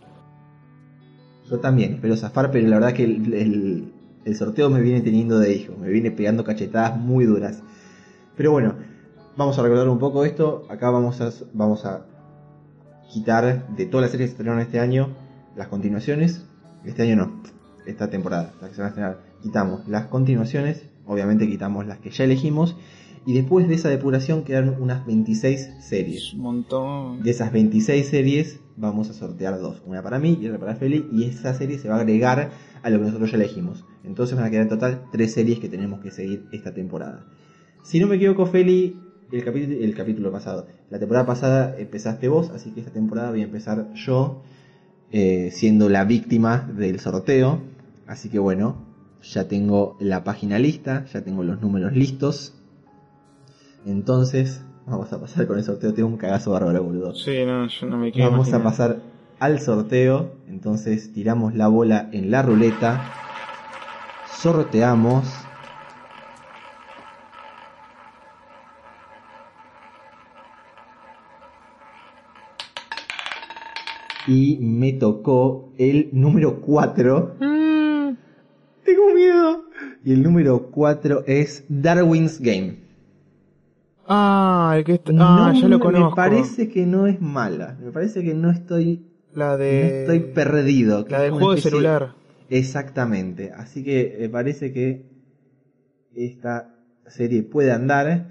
Yo también espero zafar, pero la verdad que el, el- el sorteo me viene teniendo de hijo, me viene pegando cachetadas muy duras. Pero bueno, vamos a recordar un poco esto. Acá vamos a, vamos a quitar de todas las series que se estrenaron este año las continuaciones. Este año no, esta temporada, la que se van a estrenar. Quitamos las continuaciones, obviamente quitamos las que ya elegimos. Y después de esa depuración quedaron unas 26 series. Un montón. De esas 26 series vamos a sortear dos, una para mí y otra para Feli, y esa serie se va a agregar a lo que nosotros ya elegimos. Entonces van a quedar en total tres series que tenemos que seguir esta temporada. Si no me equivoco, Feli, el, capítulo, el capítulo pasado, la temporada pasada empezaste vos, así que esta temporada voy a empezar yo, eh, siendo la víctima del sorteo. Así que bueno, ya tengo la página lista, ya tengo los números listos. Entonces, vamos a pasar con el sorteo. Tengo un cagazo bárbaro, boludo. Sí, no, yo no me quiero. Vamos a pasar al sorteo. Entonces tiramos la bola en la ruleta. Sorteamos. Y me tocó el número 4. Mm. Tengo miedo. Y el número 4 es Darwin's Game. Ah, el que está. Ah, No ya lo me- conozco. Me parece que no es mala. Me parece que no estoy, La no de. estoy perdido. La del juego de celular. Exactamente. Así que me parece que esta serie puede andar.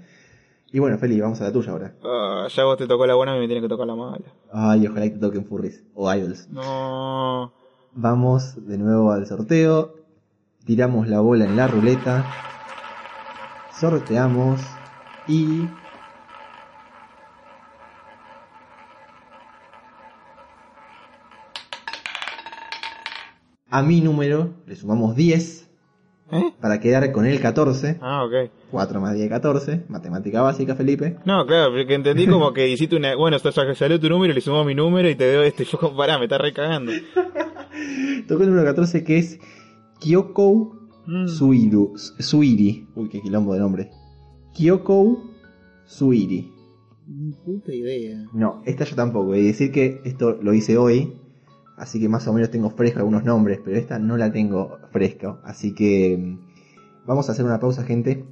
Y bueno, Feli, vamos a la tuya ahora. Ah, ya vos te tocó la buena y me tiene que tocar la mala. Ay, ojalá que te toquen Furries o Idols. No. Vamos de nuevo al sorteo. Tiramos la bola en la ruleta. Sorteamos. Y. A mi número le sumamos 10 ¿Eh? para quedar con el 14. Ah, ok. 4 más 10, 14. Matemática básica, Felipe. No, claro, porque entendí como que hiciste una. Bueno, salió tu número y le sumó mi número y te dio este. Yo, pará, me está recagando. Tocó el número 14 que es Kyoko Mm. Suiru, Suiri. Uy, qué quilombo de nombre. Kyoko Suiri. Ni puta idea. No, esta yo tampoco. A decir que esto lo hice hoy. Así que más o menos tengo fresco algunos nombres. Pero esta no la tengo fresco. Así que mm, vamos a hacer una pausa, gente.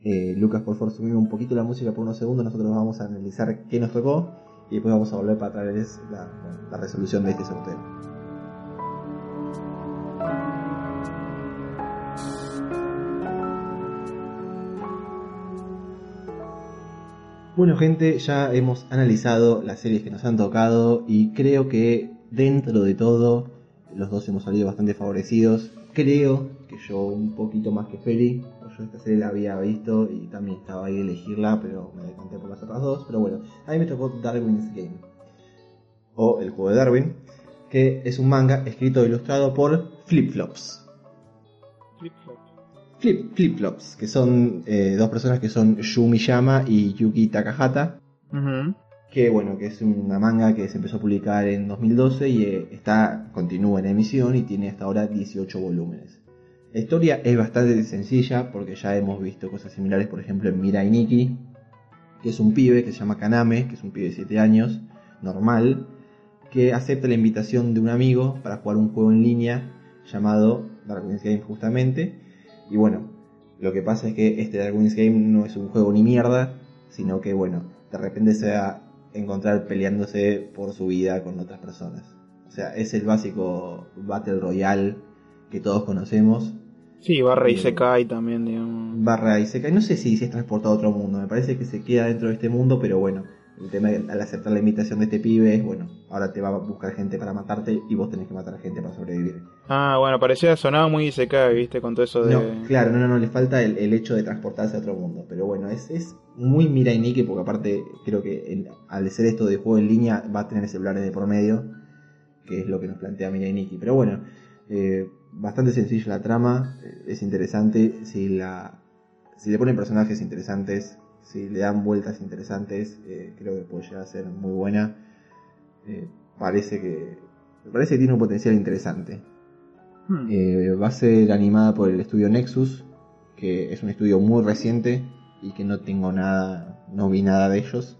Eh, Lucas, por favor, subime un poquito la música por unos segundos. Nosotros vamos a analizar qué nos tocó. Y después vamos a volver para traerles la, la resolución de este sorteo. Bueno gente, ya hemos analizado las series que nos han tocado y creo que dentro de todo los dos hemos salido bastante favorecidos. Creo que yo un poquito más que Feli, yo esta serie la había visto y también estaba ahí elegirla, pero me decanté por las otras dos. Pero bueno, a mí me tocó Darwin's Game, o El Juego de Darwin, que es un manga escrito e ilustrado por Flip Flops. Flip, Flip Flops, que son eh, dos personas que son Yu Miyama y Yuki Takahata. Que bueno, que es una manga que se empezó a publicar en 2012 y eh, está continúa en emisión y tiene hasta ahora 18 volúmenes. La historia es bastante sencilla porque ya hemos visto cosas similares, por ejemplo en Mirai Nikki, que es un pibe que se llama Kaname, que es un pibe de 7 años, normal, que acepta la invitación de un amigo para jugar un juego en línea llamado Dark Wings Game justamente. Y bueno, lo que pasa es que este Dark Wings Game no es un juego ni mierda, sino que bueno, de repente se va a encontrar peleándose por su vida con otras personas. O sea, es el básico Battle Royale que todos conocemos, Sí, barra y se cae también, digamos. barra y se cae. No sé si se es transportado a otro mundo, me parece que se queda dentro de este mundo, pero bueno, el tema de- al aceptar la invitación de este pibe es, bueno, ahora te va a buscar gente para matarte y vos tenés que matar a gente para sobrevivir. Ah, bueno, parecía, sonaba muy se cae, viste, con todo eso de... No, claro, no, no, no, le falta el, el hecho de transportarse a otro mundo, pero bueno, es, es muy Mirai Nikki porque aparte creo que el- al ser esto de juego en línea va a tener celulares de por medio, que es lo que nos plantea Mirai Nikki. Pero bueno, eh, bastante sencilla la trama, eh, es interesante, si la si le ponen personajes interesantes, si le dan vueltas interesantes, eh, creo que puede llegar a ser muy buena. Eh, parece que parece que tiene un potencial interesante. Hmm. Eh, va a ser animada por el estudio Nexus, que es un estudio muy reciente y que no tengo nada, no vi nada de ellos.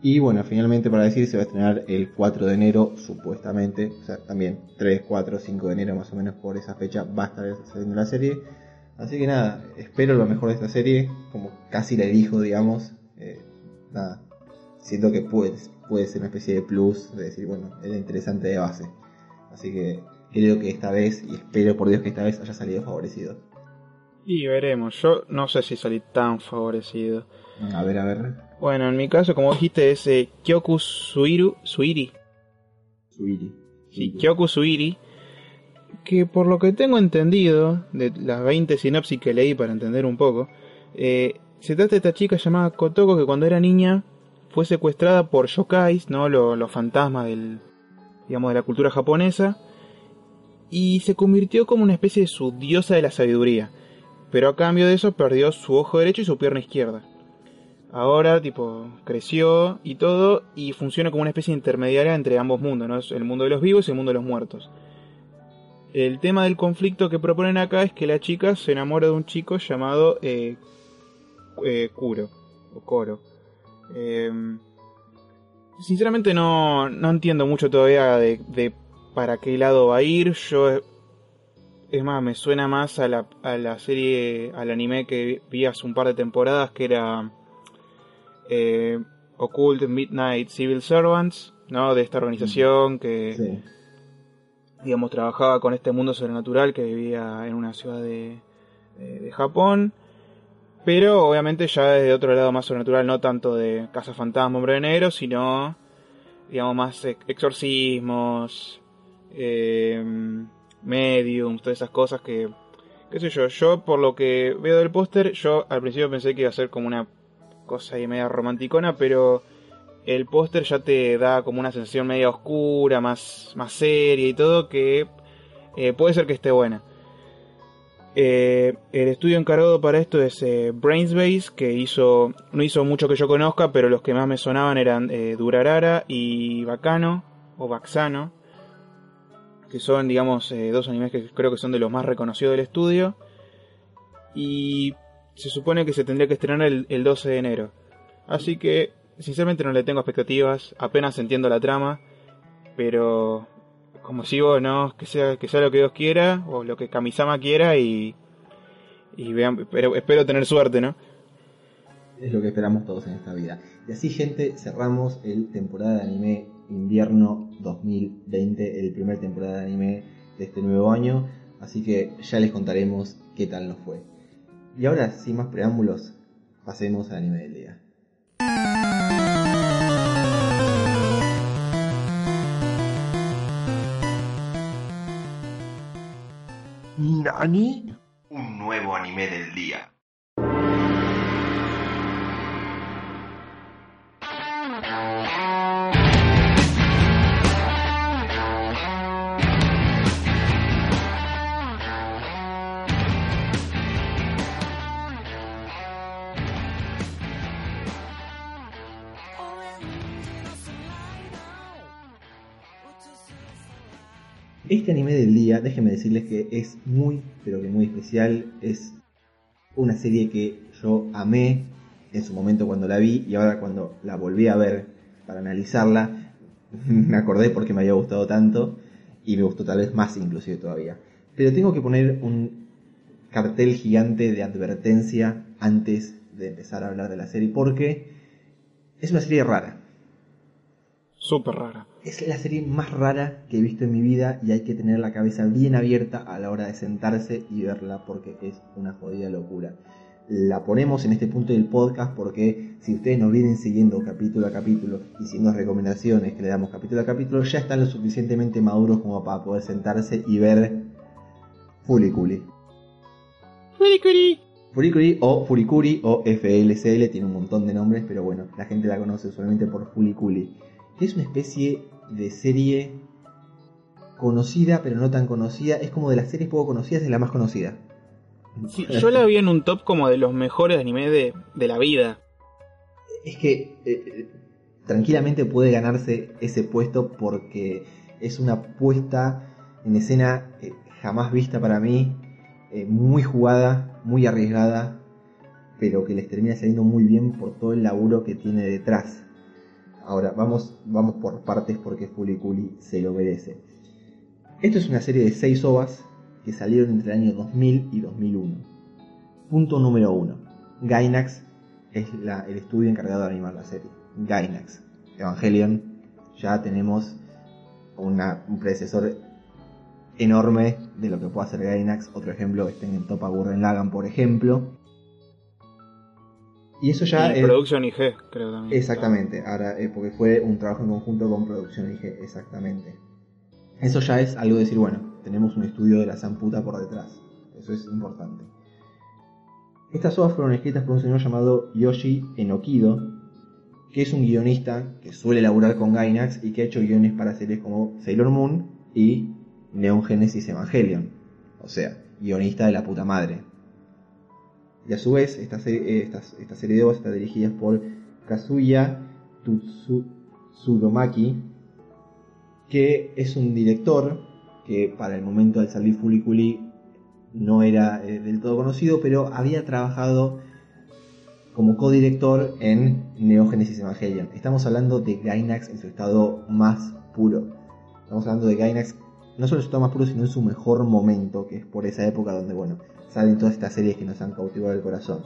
Y bueno, finalmente para decir, se va a estrenar el 4 de enero, supuestamente. O sea, también 3, 4, 5 de enero más o menos por esa fecha va a estar saliendo la serie. Así que nada, espero lo mejor de esta serie, como casi la elijo, digamos. Eh, nada, siento que puede, puede ser una especie de plus, de decir, bueno, era interesante de base. Así que creo que esta vez, y espero por Dios que esta vez haya salido favorecido. Y veremos, yo no sé si salí tan favorecido. A ver, a ver. Bueno, en mi caso, como dijiste, es eh, Kyoku Suiru, Suiri. Suiri. Sí, Kyoku Suiri. Que por lo que tengo entendido, de las 20 sinopsis que leí para entender un poco, eh, se trata de esta chica llamada Kotoko que cuando era niña fue secuestrada por yokais, ¿no? Lo- los fantasmas del, digamos, de la cultura japonesa, y se convirtió como una especie de su diosa de la sabiduría. Pero a cambio de eso perdió su ojo derecho y su pierna izquierda. Ahora, tipo, creció y todo, y funciona como una especie de intermediaria entre ambos mundos, ¿no? El mundo de los vivos y el mundo de los muertos. El tema del conflicto que proponen acá es que la chica se enamora de un chico llamado eh, eh, Kuro, o Koro. Eh, sinceramente no, no entiendo mucho todavía de, de para qué lado va a ir. Yo, es más, me suena más a la, a la serie, al anime que vi hace un par de temporadas, que era eh, Occult Midnight Civil Servants, ¿no? De esta organización que Sí. Digamos, trabajaba con este mundo sobrenatural que vivía en una ciudad de, de- Japón. Pero obviamente ya desde otro lado más sobrenatural, no tanto de Casa Fantasma, Hombre de Negro, sino, digamos, más ex- exorcismos, eh, mediums, todas esas cosas que, qué sé yo, yo por lo que veo del póster, yo al principio pensé que iba a ser como una cosa ahí media romanticona, pero el póster ya te da como una sensación media oscura, más, más seria y todo, que eh, puede ser que esté buena. Eh, el estudio encargado para esto es eh, Brainsbase, que hizo, no hizo mucho que yo conozca, pero los que más me sonaban eran eh, Durarara y Bacano, o Baxano, que son, digamos, dos animes que creo que son de los más reconocidos del estudio. Y se supone que se tendría que estrenar el 12 de enero. Así que, sinceramente no le tengo expectativas, apenas entiendo la trama, pero como sigo, no, que sea, que sea lo que Dios quiera, o lo que Kamisama quiera, y, y vean, pero espero tener suerte, ¿no? Es lo que esperamos todos en esta vida. Y así, gente, cerramos el temporada de anime invierno 2020, el primer temporada de anime de este nuevo año. Así que ya les contaremos qué tal nos fue. Y ahora, sin más preámbulos, pasemos al anime del día. ¿Nani? Un nuevo anime del día. Decirles que es muy, pero que muy especial. Es una serie que yo amé en su momento cuando la vi y ahora cuando la volví a ver para analizarla, me acordé porque me había gustado tanto y me gustó tal vez más inclusive todavía. Pero tengo que poner un cartel gigante de advertencia antes de empezar a hablar de la serie porque es una serie rara. Súper rara. Es la serie más rara que he visto en mi vida y hay que tener la cabeza bien abierta a la hora de sentarse y verla porque es una jodida locura. La ponemos en este punto del podcast porque si ustedes nos vienen siguiendo capítulo a capítulo y siguiendo recomendaciones que le damos capítulo a capítulo, ya están lo suficientemente maduros como para poder sentarse y ver Fuliculi. Fuliculi. Furikuri o Furikuri o FLCL, tiene un montón de nombres, pero bueno, la gente la conoce usualmente por Fuliculi. Que es una especie de serie conocida, pero no tan conocida. Es como de las series poco conocidas, es la más conocida. Sí, yo la vi en un top como de los mejores animes de, de la vida. Es que eh, tranquilamente puede ganarse ese puesto porque es una puesta en escena eh, jamás vista para mí, eh, muy jugada, muy arriesgada, pero que les termina saliendo muy bien por todo el laburo que tiene detrás. Ahora, vamos, vamos por partes porque Fuliculi se lo merece. Esto es una serie de 6 ovas que salieron entre el año 2000 y 2001. Punto número 1. Gainax es la- el estudio encargado de animar la serie. Gainax. Evangelion. Ya tenemos una- un predecesor enorme de lo que puede hacer Gainax. Otro ejemplo es en Topa Gurren Lagann, por ejemplo. Y eso ya y es- Production IG, creo también. Exactamente, ahora, eh, porque fue un trabajo en conjunto con producción, dije exactamente. Eso ya es algo de decir, bueno, tenemos un estudio de la Zamputa por detrás. Eso es importante. Estas obras fueron escritas por un señor llamado Yoshi Enokido, que es un guionista que suele laburar con Gainax y que ha hecho guiones para series como Sailor Moon y Neon Genesis Evangelion. O sea, guionista de la puta madre. Y a su vez, esta serie, eh, esta, serie de obras está dirigida por Kazuya Tsudomaki, que es un director que para el momento del salir Fuliculi no era eh, del todo conocido, pero había trabajado como codirector en Neo Genesis Evangelion. Estamos hablando de Gainax en su estado más puro. Estamos hablando de Gainax no solo en su estado más puro, sino en su mejor momento, que es por esa época donde, bueno, salen todas estas series que nos han cautivado el corazón.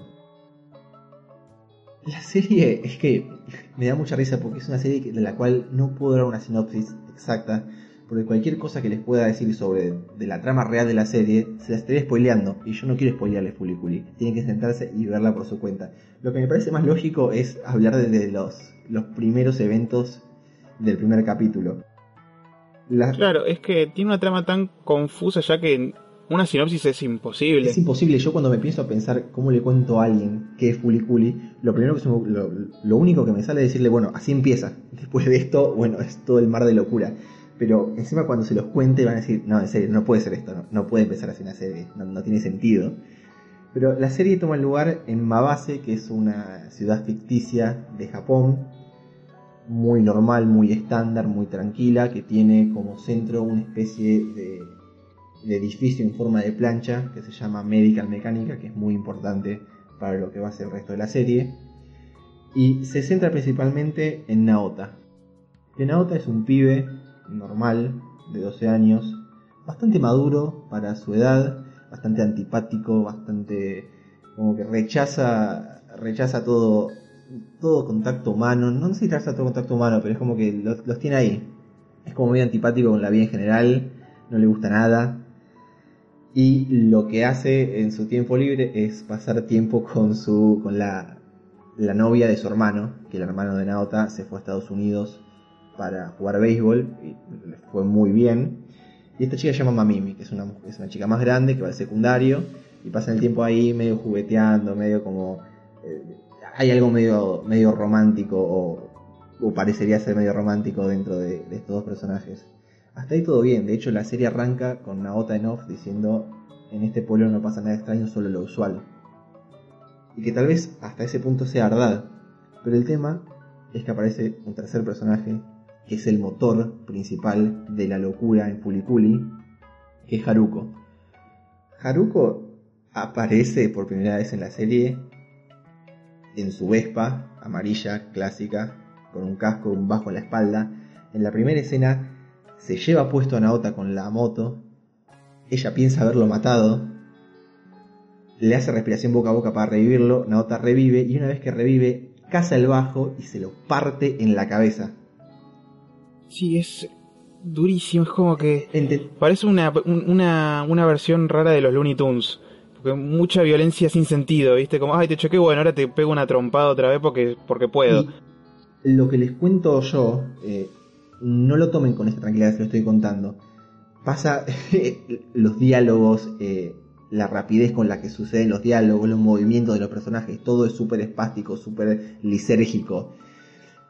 La serie es que me da mucha risa porque es una serie de la cual no puedo dar una sinopsis exacta, porque cualquier cosa que les pueda decir sobre de la trama real de la serie se la estaría spoileando y yo no quiero spoilearles Fuliculi. Tienen que sentarse y verla por su cuenta. Lo que me parece más lógico es hablar de los, los primeros eventos del primer capítulo. La- Claro, es que tiene una trama tan confusa ya que una sinopsis es imposible. Es imposible, yo cuando me pienso a pensar cómo le cuento a alguien que es Fuliculi, lo primero que se lo, lo único que me sale es decirle, bueno, así empieza. Después de esto, bueno, es todo el mar de locura. Pero encima cuando se los cuente van a decir, no, en serio, no puede ser esto, no, puede empezar así una serie, no tiene sentido. Pero la serie toma lugar en Mabase, que es una ciudad ficticia de Japón, muy normal, muy estándar, muy tranquila, que tiene como centro una especie de, de edificio en forma de plancha que se llama Medical Mecánica, que es muy importante para lo que va a ser el resto de la serie. Y se centra principalmente en Naota. Que Naota es un pibe normal, de 12 años, bastante maduro para su edad, bastante antipático, bastante como que rechaza rechaza todo todo contacto humano, no sé si rechaza todo contacto humano, pero es como que los, los tiene ahí. Es como medio antipático con la vida en general, no le gusta nada. Y lo que hace en su tiempo libre es pasar tiempo con su con la, la novia de su hermano, que el hermano de Naota se fue a Estados Unidos para jugar béisbol y le fue muy bien. Y esta chica se llama Mamimi, que es una, es una chica más grande que va al secundario y pasa el tiempo ahí medio jugueteando, medio como... eh, hay algo medio, medio romántico o, parecería ser medio romántico dentro de, de estos dos personajes. Hasta ahí todo bien, de hecho la serie arranca con Naota en off diciendo en este pueblo no pasa nada extraño, solo lo usual. Y que tal vez hasta ese punto sea verdad, pero el tema es que aparece un tercer personaje que es el motor principal de la locura en Fuliculi, que es Haruko. Haruko aparece por primera vez en la serie en su Vespa amarilla clásica, con un casco, un bajo en la espalda. En la primera escena se lleva puesto a Naota con la moto. Ella piensa haberlo matado. Le hace respiración boca a boca para revivirlo. Naota revive y una vez que revive, caza el bajo y se lo parte en la cabeza. Sí, es durísimo, es como que Ente- parece una, un- una, una versión rara de los Looney Tunes. Porque mucha violencia sin sentido, ¿viste? Como, ay, te choqué, bueno, ahora te pego una trompada otra vez porque, porque puedo. Y lo que les cuento yo, eh, no lo tomen con esta tranquilidad que lo estoy contando. Pasa los diálogos, eh, la rapidez con la que suceden los diálogos, los movimientos de los personajes, todo es súper espástico, súper lisérgico.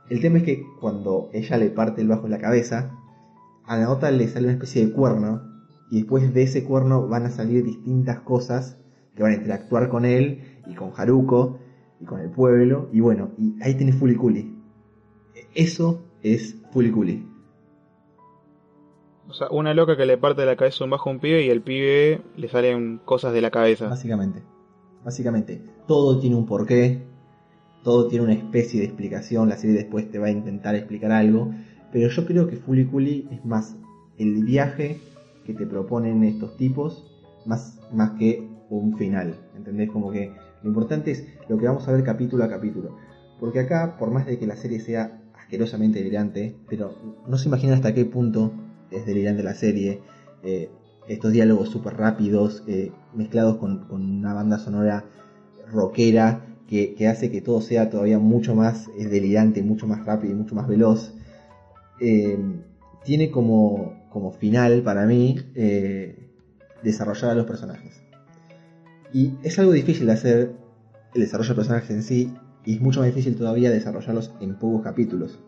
El tema es que cuando ella le parte el bajo en la cabeza, a la nota le sale una especie de cuerno, y después de ese cuerno van a salir distintas cosas que van a interactuar con él y con Haruko y con el pueblo, y bueno, y ahí tenés Fuliculi. Eso es Fuliculi. O sea, una loca que le parte la cabeza un bajo a un pibe y el pibe le salen cosas de la cabeza. Básicamente. Básicamente. Todo tiene un porqué. Todo tiene una especie de explicación. La serie después te va a intentar explicar algo. Pero yo creo que Fuliculi es más el viaje que te proponen estos tipos. Más, más que un final. ¿Entendés? Como que lo importante es lo que vamos a ver capítulo a capítulo. Porque acá, por más de que la serie sea asquerosamente delirante, pero no se imaginan hasta qué punto es delirante la serie. Eh, estos diálogos súper rápidos, eh, mezclados con, una banda sonora rockera, que, hace que todo sea todavía mucho más eh, delirante, mucho más rápido y mucho más veloz. Tiene como, como final para mí desarrollar a los personajes. Y es algo difícil de hacer el desarrollo de personajes en sí, y es mucho más difícil todavía desarrollarlos en pocos capítulos.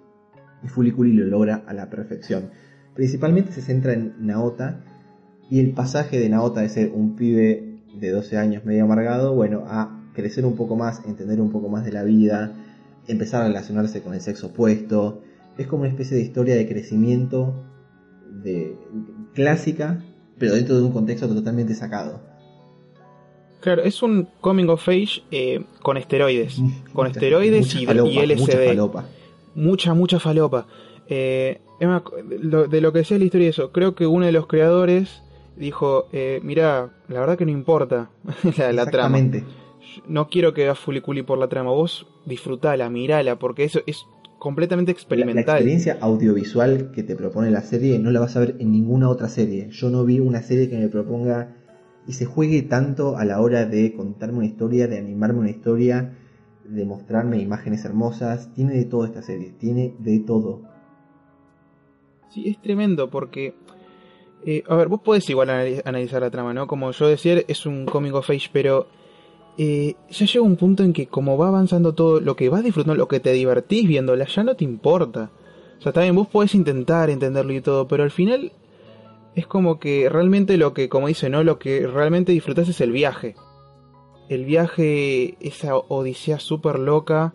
Y Fuliculi lo logra a la perfección. Principalmente se centra en Naota y el pasaje de Naota de ser un pibe de 12 años medio amargado, bueno, a crecer un poco más, entender un poco más de la vida, empezar a relacionarse con el sexo opuesto. Es como una especie de historia de crecimiento clásica, pero dentro de un contexto totalmente sacado. Claro, es un coming of age eh, con esteroides. Con esteroides y, falopa, y LSD. mucha falopa. Mucha, mucha falopa. Eh, Emma, lo- de lo que decía la historia de eso, creo que uno de los creadores dijo, eh, mira, la verdad que no importa la, la trama. No quiero que veas Fuliculi por la trama, vos disfrutala, mirala, porque eso es completamente La, la experimental. experiencia audiovisual que te propone la serie no la vas a ver en ninguna otra serie. Yo no vi una serie que me proponga y se juegue tanto a la hora de contarme una historia, de animarme una historia, de mostrarme imágenes hermosas. Tiene de todo esta serie, tiene de todo. Sí, es tremendo porque... eh, a ver, vos podés igual anali- analizar la trama, ¿no? Como yo decía, es un coming of age, pero eh, ya llega un punto en que como va avanzando todo, lo que vas disfrutando, lo que te divertís viéndola, ya no te importa. O sea, bien, vos podés intentar entenderlo y todo, pero al final es como que realmente lo que, como dice, ¿no? Lo que realmente disfrutás es el viaje. El viaje, esa odisea súper loca,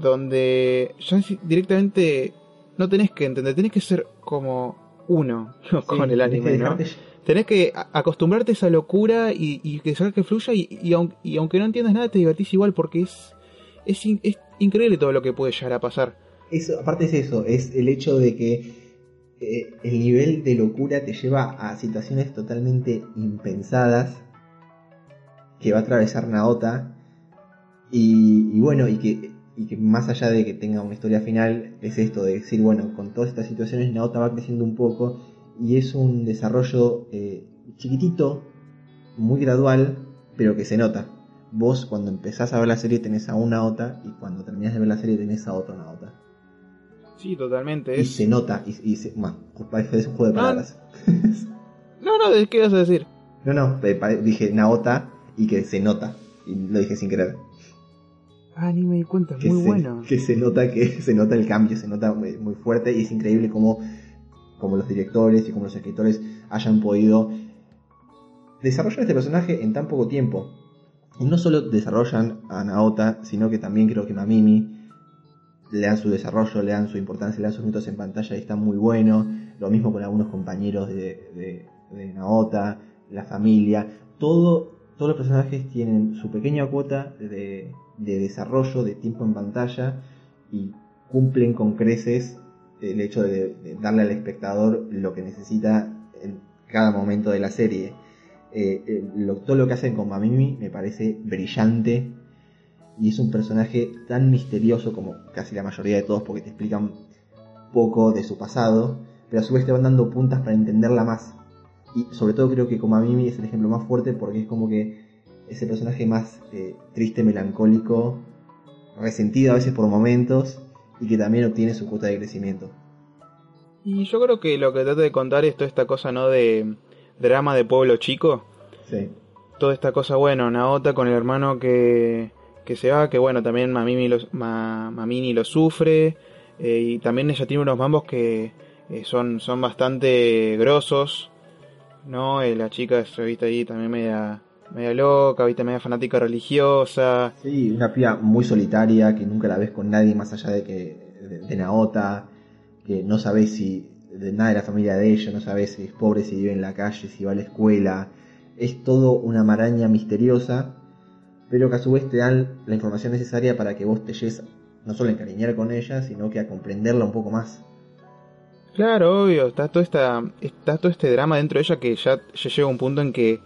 donde ya directamente no tenés que entender, tenés que ser como uno con Sí, el anime, ¿no? Tenés que acostumbrarte a esa locura y, y que que fluya y, y aun- y aunque no entiendas nada te divertís igual porque es, es, in- es increíble todo lo que puede llegar a pasar. Eso, aparte es eso, es el hecho de que el nivel de locura te lleva a situaciones totalmente impensadas que va a atravesar Naota y, bueno, y que, y que más allá de que tenga una historia final, es esto de decir, bueno, con todas estas situaciones Naota va creciendo un poco y es un desarrollo eh, chiquitito, muy gradual, pero que se nota. Vos cuando empezás a ver la serie tenés a una Naota y cuando terminás de ver la serie tenés a otra Naota. Sí, totalmente. Y Es... se nota, y, y se, bueno, es un juego de Ah. palabras. No, no, ¿de ¿qué vas a decir? No, no, eh, dije Naota y que se nota. Y lo dije sin querer. Ah, ni me di cuenta, es Que muy se, bueno. Que se nota que se nota el cambio, se nota muy, muy fuerte y es increíble como, como los directores y como los escritores hayan podido desarrollar este personaje en tan poco tiempo. Y no solo desarrollan a Naota, sino que también creo que Mamimi le dan su desarrollo, le dan su importancia, le dan sus minutos en pantalla y está muy bueno. Lo mismo con algunos compañeros de, Naota, la familia. Todo, todos los personajes tienen su pequeña cuota de, de desarrollo, de tiempo en pantalla y cumplen con creces el hecho de, darle al espectador lo que necesita en cada momento de la serie. Eh, eh, todo lo que hacen con Mamimi me parece brillante y es un personaje tan misterioso como casi la mayoría de todos porque te explican poco de su pasado, pero a su vez te van dando puntas para entenderla más. Y sobre todo creo que con Mamimi es el ejemplo más fuerte porque es como que ese personaje más eh, triste, melancólico, resentido a veces por momentos y que también obtiene su cuota de crecimiento. Y yo creo que lo que trata de contar es toda esta cosa, ¿no? De drama de pueblo chico. Sí, Toda esta cosa, bueno, Naota con el hermano que, que se va, que bueno, también Mamimi lo, Ma- Mamini lo sufre. eh, y también ella tiene unos mambos que eh, son, son bastante grosos. ¿No? Eh, la chica se viste ahí también media, media loca, viste, media fanática religiosa. Sí, una piba muy solitaria que nunca la ves con nadie más allá de que de, de Naota, que no sabes si de nada de la familia de ella, no sabes si es pobre, si vive en la calle, si va a la escuela. Es todo una maraña misteriosa, pero que a su vez te dan la información necesaria para que vos te llegues no solo a encariñar con ella, sino que a comprenderla un poco más. Claro, obvio, está todo, esta, está todo este drama dentro de ella que ya, ya llega un punto en que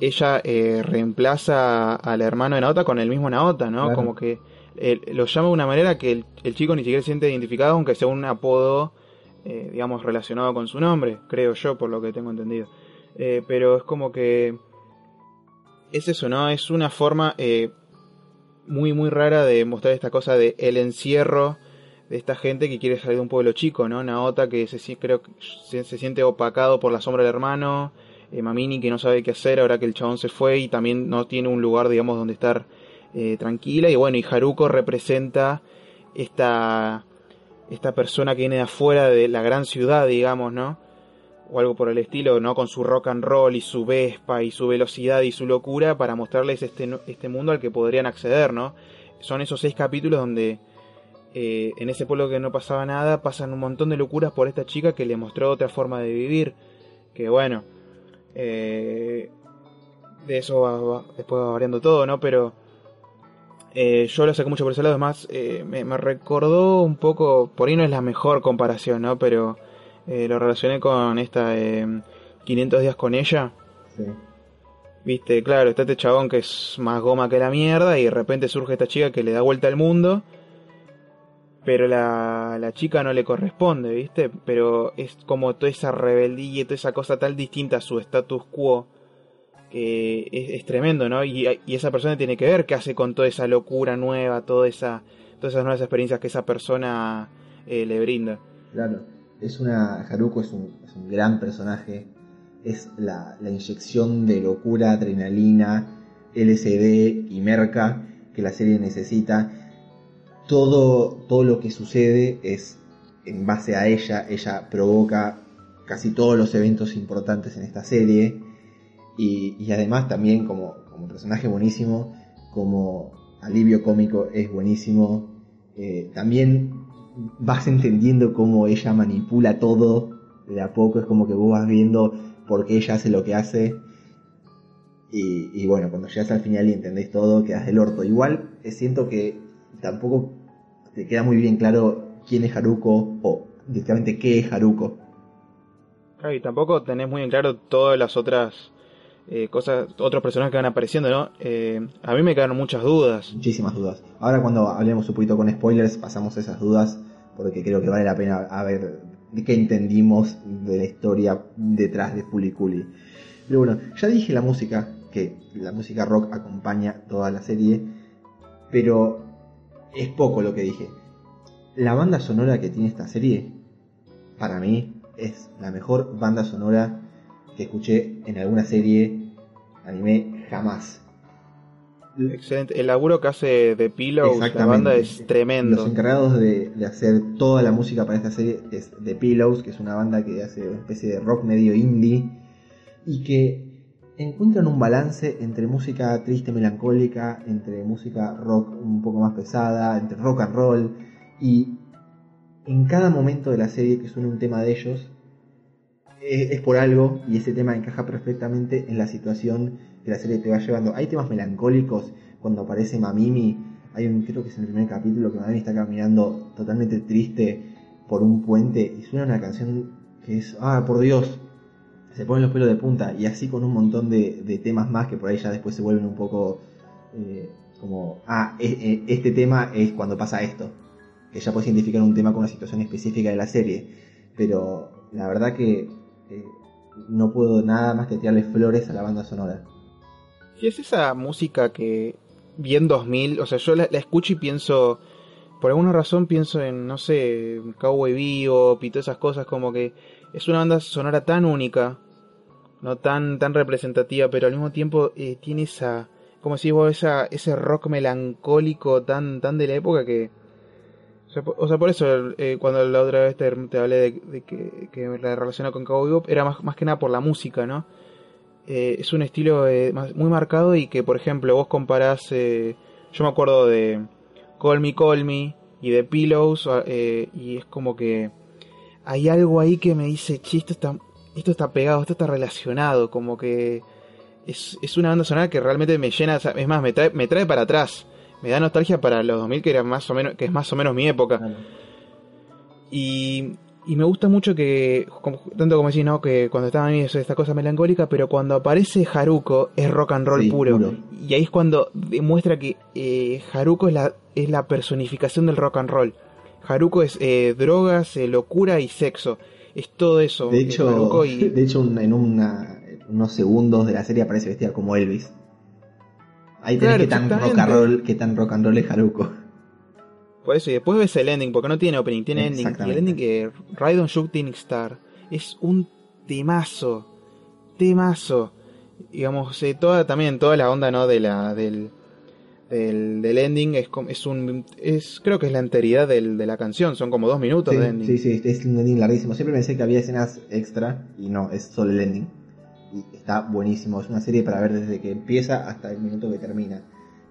ella eh, reemplaza al hermano de Naota con el mismo Naota, ¿no? Claro. Como que eh, lo llama de una manera que el, el chico ni siquiera se siente identificado, aunque sea un apodo, eh, digamos, relacionado con su nombre, creo yo, por lo que tengo entendido. Eh, pero es como que es eso, ¿no? Es una forma eh, muy, muy rara de mostrar esta cosa de el encierro de esta gente que quiere salir de un pueblo chico, ¿no? Naota que se, creo se, se siente opacado por la sombra del hermano, eh, Mamini que no sabe qué hacer ahora que el chabón se fue y también no tiene un lugar, digamos, donde estar eh, tranquila. Y bueno, y Haruko representa esta, esta persona que viene de afuera de la gran ciudad, digamos, ¿no? O algo por el estilo, ¿no? Con su rock and roll y su vespa y su velocidad y su locura para mostrarles este, este mundo al que podrían acceder, ¿no? Son esos seis capítulos donde eh, en ese pueblo que no pasaba nada pasan un montón de locuras por esta chica que le mostró otra forma de vivir. Que bueno, eh, de eso va, va- después va variando todo, ¿no? Pero eh, yo lo saqué mucho por ese lado. Además, eh, me, me recordó un poco, por ahí no es la mejor comparación, ¿no? Pero eh, lo relacioné con esta eh, 500 días con ella. Sí. Viste, claro, está este chabón que es más goma que la mierda y de repente surge esta chica que le da vuelta al mundo. Pero la, la chica no le corresponde, ¿viste? Pero es como toda esa rebeldía, toda esa cosa tan distinta a su status quo que es, es tremendo, ¿no? Y, y esa persona tiene que ver qué hace con toda esa locura nueva, toda esa, todas esas nuevas experiencias que esa persona eh, le brinda. Claro, es una. Haruko es un, gran personaje. Es la, inyección de locura, adrenalina, LSD y merca que la serie necesita. Todo, todo lo que sucede es en base a ella. Ella provoca casi todos los eventos importantes en esta serie. Y, y además también como, como personaje buenísimo, como alivio cómico es buenísimo. Eh, también vas entendiendo cómo ella manipula todo de a poco, es como que vos vas viendo por qué ella hace lo que hace. Y, y bueno, cuando llegas al final y entendés todo, quedas del orto. Igual eh, siento que tampoco te queda muy bien claro quién es Haruko o directamente qué es Haruko. Claro, y tampoco tenés muy en claro todas las otras eh, cosas, otros personajes que van apareciendo, ¿no? Eh, a mí me quedaron muchas dudas. Muchísimas dudas. Ahora cuando hablemos un poquito con spoilers, pasamos esas dudas porque creo que vale la pena a ver qué entendimos de la historia detrás de Puliculi. Pero bueno, ya dije la música, que la música rock acompaña toda la serie, pero es poco lo que dije. La banda sonora que tiene esta serie, para mí, es la mejor banda sonora que escuché en alguna serie anime jamás. Excelente. El laburo que hace de Pillows, la banda es tremendo. Los encargados de, de hacer toda la música para esta serie es The Pillows, que es una banda que hace una especie de rock medio indie y que encuentran un balance entre música triste, melancólica, entre música rock un poco más pesada, entre rock and roll Y en cada momento de la serie que suena un tema de ellos, es, es por algo y ese tema encaja perfectamente en la situación que la serie te va llevando. Hay temas melancólicos cuando aparece Mamimi. Hay un, creo que es en el primer capítulo, que Mamimi está caminando totalmente triste por un puente y suena una canción que es, ah, por Dios, se ponen los pelos de punta y así con un montón de, temas más que por ahí ya después se vuelven un poco eh, como, ah, e- e- este tema es cuando pasa esto, que ya puedes identificar un tema con una situación específica de la serie, pero la verdad que eh, no puedo nada más que tirarle flores a la banda sonora. Sí, es esa música que bien 2000, o sea, yo la, escucho y pienso, por alguna razón pienso en, no sé, Cowboy Bebop y todas esas cosas, como que es una banda sonora tan única, no tan tan representativa, pero al mismo tiempo eh, tiene esa, como si vos, esa, ese rock melancólico tan tan de la época que... O sea, por, eso, eh, cuando la otra vez te, hablé de, que, la relaciono con Cowboy Bebop, era más, más que nada por la música, ¿no? Eh, es un estilo eh, muy marcado y que, por ejemplo, vos comparás, eh, yo me acuerdo de Call Me Call Me y de Pillows, eh, y es como que hay algo ahí que me dice, che, esto está, esto está pegado, esto está relacionado, como que es, es una banda sonora que realmente me llena, es más, me trae, me trae para atrás, me da nostalgia para los 2000 que era más o menos, que es más o menos mi época. Y, y me gusta mucho que, como- tanto como decís, ¿no? Que cuando estaba ahí es esta cosa melancólica, pero cuando aparece Haruko es rock and roll Sí, puro. puro. Y ahí es cuando demuestra que eh, Haruko es la, es la personificación del rock and roll. Haruko es eh, drogas, eh, locura y sexo. Es todo eso. De eh, hecho, Haruko y- de hecho en una- unos segundos de la serie aparece vestida como Elvis. Ahí tenés Claro, que tan rock and roll, que tan rock and roll es Haruko. Por eso, y después ves el ending, porque no tiene opening, tiene ending. Y el ending que Ride on Shooting Star es un temazo. Temazo. Digamos, eh, toda también, toda la onda, ¿no? De la, del, del, del ending es, es un. Es, creo que es la enteridad del, de la canción, son como dos minutos Sí, de ending. sí, sí, es un ending larguísimo. Siempre pensé que había escenas extra y no, es solo el ending. Y está buenísimo. Es una serie para ver desde que empieza hasta el minuto que termina.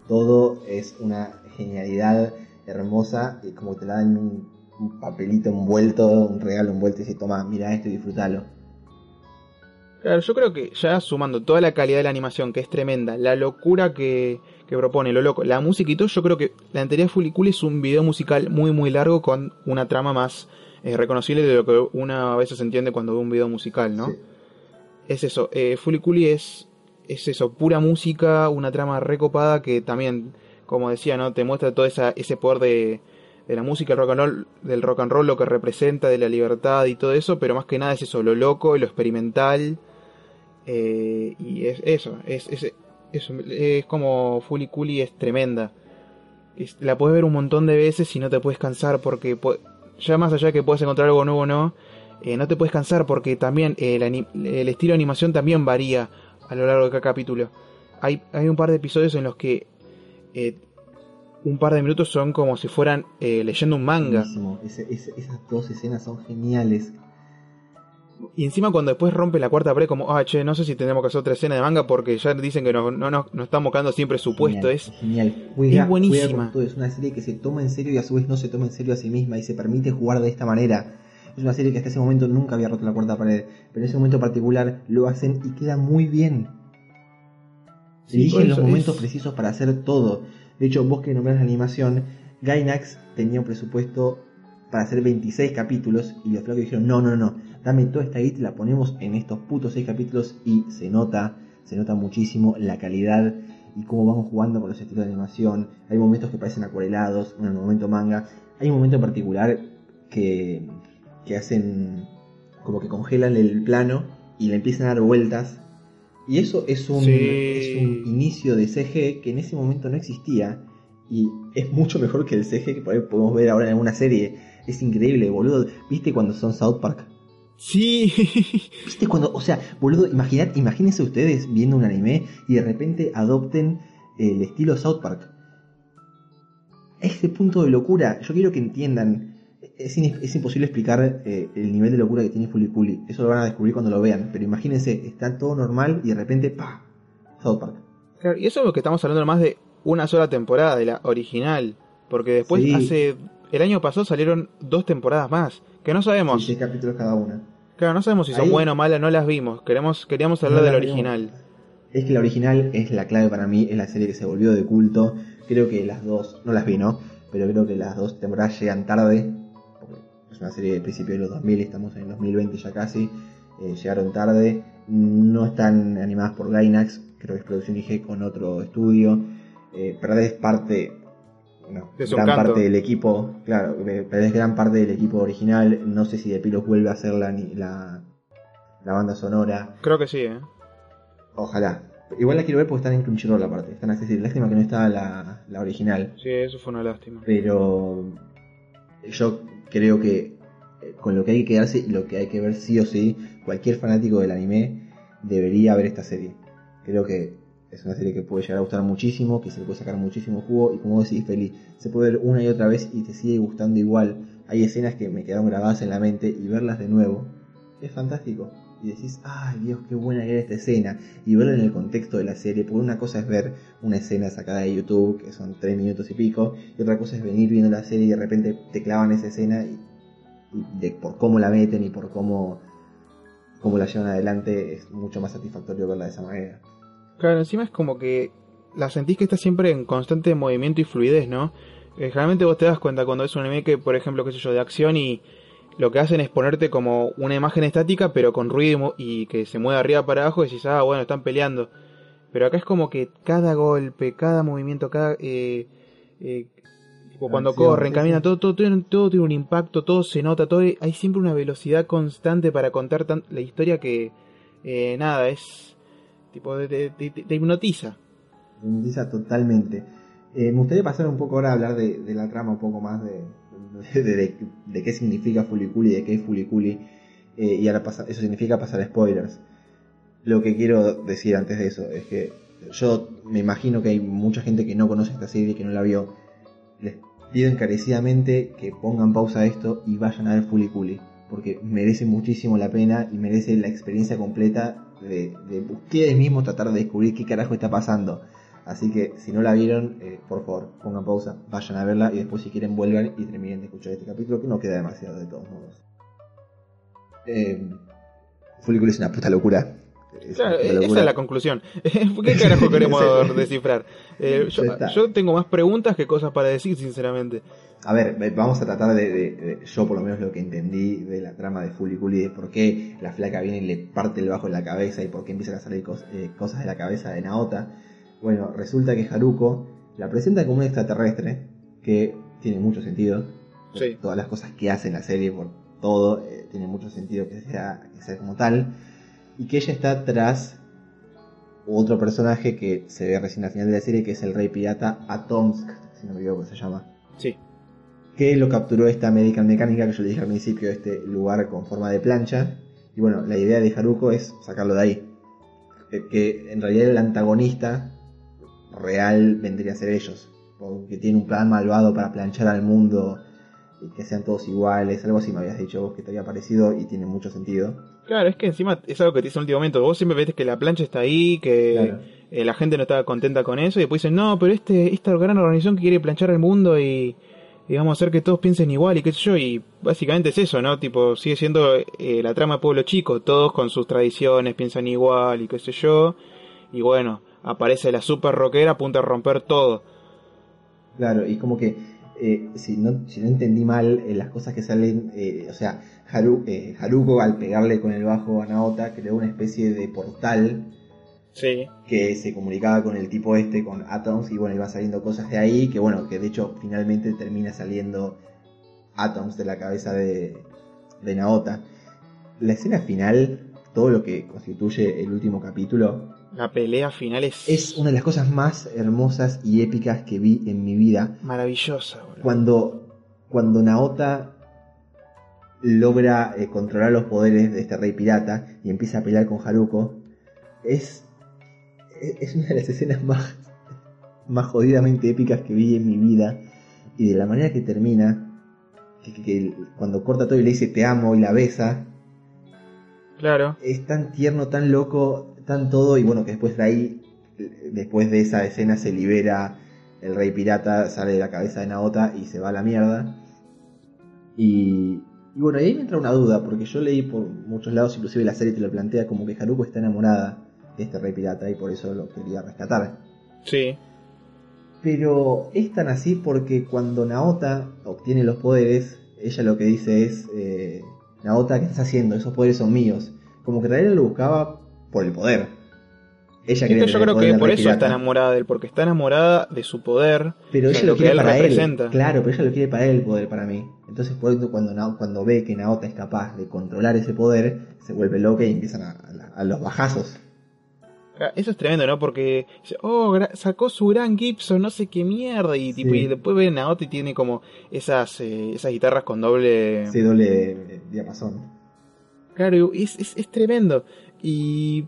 Todo es una genialidad hermosa y como te la dan un, un papelito envuelto, un regalo envuelto y se toma, mira esto y disfrútalo. Claro, yo creo que ya sumando toda la calidad de la animación, que es tremenda, la locura que, que propone, lo loco, la música y todo, yo creo que la Fully Cool es un video musical muy muy largo con una trama más eh, reconocible de lo que una a veces entiende cuando ve un video musical, ¿no? Sí. Es eso, eh, Cooley es, es eso, pura música, una trama recopada que también, como decía, ¿no? Te muestra todo esa, ese poder de, de la música, el rock and roll, del rock and roll, lo que representa, de la libertad y todo eso, pero más que nada es eso, lo loco, lo experimental, eh, y es eso, es, es, es, es como Fully Cooley es tremenda. La puedes ver un montón de veces y no te puedes cansar porque ya más allá de que puedes encontrar algo nuevo o no, eh, no te puedes cansar porque también el, el estilo de animación también varía a lo largo de cada capítulo. Hay, hay un par de episodios en los que eh, un par de minutos son como si fueran eh, leyendo un manga. Esas dos escenas son geniales. Y encima cuando después rompe la cuarta pared como, ah, che, no sé si tenemos que hacer otra escena de manga porque ya dicen que no, no, no, no estamos quedando siempre supuesto. Genial, Es, genial. Juega- es buenísima. todo. Es una serie que se toma en serio y a su vez no se toma en serio a sí misma y se permite jugar de esta manera. Es una serie que hasta ese momento nunca había roto la cuarta pared, pero en ese momento particular lo hacen y queda muy bien. Sí, Eligen los momentos es- precisos para hacer todo. De hecho, vos que nombrás la animación, Gainax tenía un presupuesto para hacer 26 capítulos y los flacos dijeron, no, no, no, dame toda esta guita y la ponemos en estos putos 6 capítulos y se nota, se nota muchísimo la calidad y cómo vamos jugando con los estilos de animación. Hay momentos que parecen acuarelados, en el momento manga. Hay un momento en particular que, que hacen como que congelan el plano y le empiezan a dar vueltas. Y eso es un, Sí. es un inicio de CG que en ese momento no existía. Y es mucho mejor que el CG que por ahí podemos ver ahora en alguna serie. Es increíble, boludo. ¿Viste cuando son South Park? Sí, ¿Viste cuando, o sea, boludo, imaginad, imagínense ustedes viendo un anime y de repente adopten el estilo South Park? A ese punto de locura, yo quiero que entiendan, es, in- es imposible explicar eh, el nivel de locura que tiene Cooley, eso lo van a descubrir cuando lo vean, pero imagínense, está todo normal y de repente, ¡pa! South Park. Claro, y eso es lo que estamos hablando más de una sola temporada, de la original. Porque después Sí. hace el año pasado salieron dos temporadas más, que no sabemos. Sí, seis capítulos cada una. Claro, no sabemos si son buenas o malas, no las vimos. Queremos, queríamos hablar No del las vimos. original. Es que la original es la clave para mí, es la serie que se volvió de culto. Creo que las dos, no las vi, ¿no? Pero creo que las dos temporadas llegan tarde. Es una serie de principios de los 2000, estamos en el 2020 ya casi. eh, llegaron tarde. No están animadas por Gainax, creo que es producción IG con otro estudio. Eh, perdés parte, no, gran parte del equipo, claro, eh, perdés gran parte del equipo original. No sé si de Pilos vuelve a hacer la, la, la banda sonora. Creo que sí, ¿eh? Ojalá. Igual la quiero ver porque están en Crunchyroll aparte, están accesibles. Lástima que no está la, la original. Sí, eso fue una lástima. Pero yo creo que eh, con lo que hay que quedarse y lo que hay que ver sí o sí, cualquier fanático del anime debería ver esta serie. Creo que es una serie que puede llegar a gustar muchísimo, que se le puede sacar muchísimo jugo y como decís, Feli, se puede ver una y otra vez y te sigue gustando igual. Hay escenas que me quedaron grabadas en la mente y verlas de nuevo es fantástico. Y decís, ay Dios, qué buena era esta escena. Y verla en el contexto de la serie, porque una cosa es ver una escena sacada de YouTube, que son tres minutos y pico, y otra cosa es venir viendo la serie y de repente te clavan esa escena y, y de, por cómo la meten y por cómo, cómo la llevan adelante, es mucho más satisfactorio verla de esa manera. Claro, encima es como que la sentís que está siempre en constante movimiento y fluidez, ¿no? Eh, generalmente vos te das cuenta cuando es un anime que, por ejemplo, qué sé yo, de acción y lo que hacen es ponerte como una imagen estática, pero con ruido y que se mueve arriba para abajo y decís, ah, bueno, están peleando. Pero acá es como que cada golpe, cada movimiento, cada... Eh, eh, tipo cuando Acción, corren, caminan, todo, todo, todo tiene un impacto, todo se nota, todo hay siempre una velocidad constante para contar tan- la historia que, eh, nada, es... tipo, te, te- te- te hipnotiza. Hipnotiza totalmente. Eh, me gustaría pasar un poco ahora a hablar de, de la trama, un poco más de, de, de- de qué significa Fuliculi, de qué es Fuliculi. eh, y ahora pasa- eso significa pasar spoilers. Lo que quiero decir antes de eso es que yo me imagino que hay mucha gente que no conoce esta serie, que no la vio. Les pido encarecidamente que pongan pausa a esto y vayan a ver Fuliculi. Porque merece muchísimo la pena y merece la experiencia completa de, de ustedes mismos tratar de descubrir qué carajo está pasando. Así que si no la vieron, eh, por favor, pongan pausa, vayan a verla y después si quieren vuelvan y terminen de escuchar este capítulo que no queda demasiado de todos modos. Eh, es una puta locura. Es Claro, una puta esa es la conclusión. ¿Qué carajo queremos descifrar? Eh, yo, tengo más preguntas que cosas para decir, sinceramente. A ver, ve- vamos a tratar de, de- de- yo por lo menos lo que entendí de la trama de Fuliculi, de por qué la flaca viene y le parte el bajo en la cabeza y por qué empiezan a salir cos- eh, cosas de la cabeza de Naota. Bueno, resulta que Haruko la presenta como un extraterrestre, que tiene mucho sentido. Sí. Todas las cosas que hace en la serie, por todo, eh, tiene mucho sentido que sea, que sea como tal. Y que ella está tras otro personaje que se ve recién al final de la serie, que es el rey pirata Atomsk, si no me equivoco se llama Sí. que lo capturó esta American Mecánica que yo le dije al principio, este lugar con forma de plancha. Y bueno, la idea de Haruko es sacarlo de ahí. Que, que en realidad el antagonista real vendría a ser ellos. Porque tiene un plan malvado para planchar al mundo y que sean todos iguales. Algo así me habías dicho vos que te había parecido y tiene mucho sentido. Claro, es que encima es algo que te dice en el último momento. Vos siempre ves que la plancha está ahí, que Claro. eh, la gente no estaba contenta con eso, y después dicen, no, pero este, esta gran organización que quiere planchar al mundo y, y vamos a hacer que todos piensen igual y qué sé yo, y básicamente es eso, ¿no? Tipo, sigue siendo eh, la trama de Pueblo Chico, todos con sus tradiciones piensan igual y qué sé yo, y bueno, aparece la super rockera a punto de romper todo. Claro, y como que, eh, si, no, si no entendí mal, eh, las cosas que salen, eh, o sea, Haru, Haruko al pegarle con el bajo a Naota creó una especie de portal Sí. que se comunicaba con el tipo este, con Atoms, y bueno, iban saliendo cosas de ahí, que bueno, que de hecho finalmente termina saliendo Atoms de la cabeza de, de Naota. La escena final, todo lo que constituye el último capítulo, La pelea final es, es una de las cosas más hermosas y épicas que vi en mi vida. maravillosa, boludo. Cuando, cuando Naota logra eh, controlar los poderes de este rey pirata y empieza a pelear con Haruko, es, es una de las escenas más, más jodidamente épicas que vi en mi vida. Y de la manera que termina, que, que- que cuando corta todo y le dice te amo y la besa, Claro. es tan tierno, tan loco, tan todo, y bueno, que después de ahí, después de esa escena se libera el rey pirata, sale de la cabeza de Naota y se va a la mierda. Y, y bueno, ahí me entra una duda, porque yo leí por muchos lados, inclusive la serie te lo plantea como que Haruko está enamorada de este rey pirata y por eso lo quería rescatar. Sí. Pero es tan así porque cuando Naota obtiene los poderes, ella lo que dice es, eh, Naota, ¿qué estás haciendo? Esos poderes son míos. Como que en realidad lo buscaba por el poder. Ella Es que yo creo que por eso está enamorada de él, porque está enamorada de su poder. Pero ella lo, quiere él para representa. él. Claro, pero ella lo quiere para él el poder para mí. Entonces por eso cuando, cuando ve que Naota es capaz de controlar ese poder, se vuelve loca y empiezan a, a- a los bajazos. Ah, Eso es tremendo, ¿no? Porque dice, oh, sacó su gran Gibson, no sé qué mierda. Y, tipo, Sí. y después ve a Naota y tiene como esas, eh, esas guitarras con doble. Ese doble eh, diapasón. Claro, es, es, es tremendo. Y,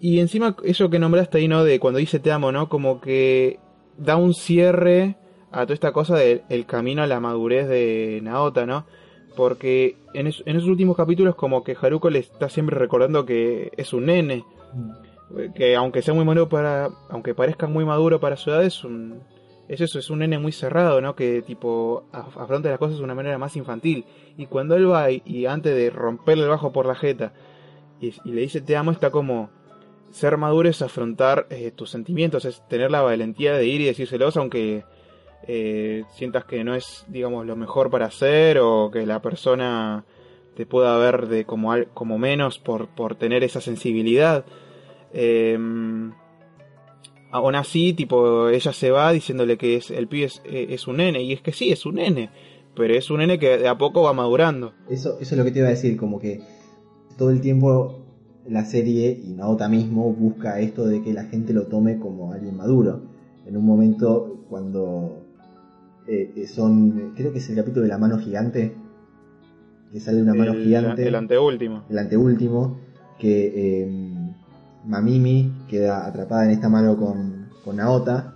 y encima eso que nombraste ahí, ¿no? De cuando dice te amo, ¿no? Como que da un cierre a toda esta cosa del el camino a la madurez de Naota, ¿no? Porque en, es- en esos últimos capítulos como que Haruko le está siempre recordando que es un nene. Que aunque sea muy maduro para... Aunque parezca muy maduro para su edad, es un... Es eso, es un nene muy cerrado, ¿no? Que tipo af- afronta las cosas de una manera más infantil. Y cuando él va y, antes de romperle el bajo por la jeta y, le dice te amo, está como ser maduro es afrontar eh, tus sentimientos, es tener la valentía de ir y decírselos aunque eh, sientas que no es, digamos, lo mejor para hacer o que la persona te pueda ver de como, al- como menos por, por tener esa sensibilidad. Eh, aún así, tipo, ella se va diciéndole que es, el pibe es, eh, es un nene, y es que sí, es un nene, pero es un nene que de a poco va madurando. Eso, eso es lo que te iba a decir, como que todo el tiempo la serie y Naota mismo busca esto de que la gente lo tome como alguien maduro. En un momento cuando eh, eh, son, creo que es el capítulo de la mano gigante, que sale una mano el, gigante, el anteúltimo. el anteúltimo, que eh, Mamimi queda atrapada en esta mano con, con Naota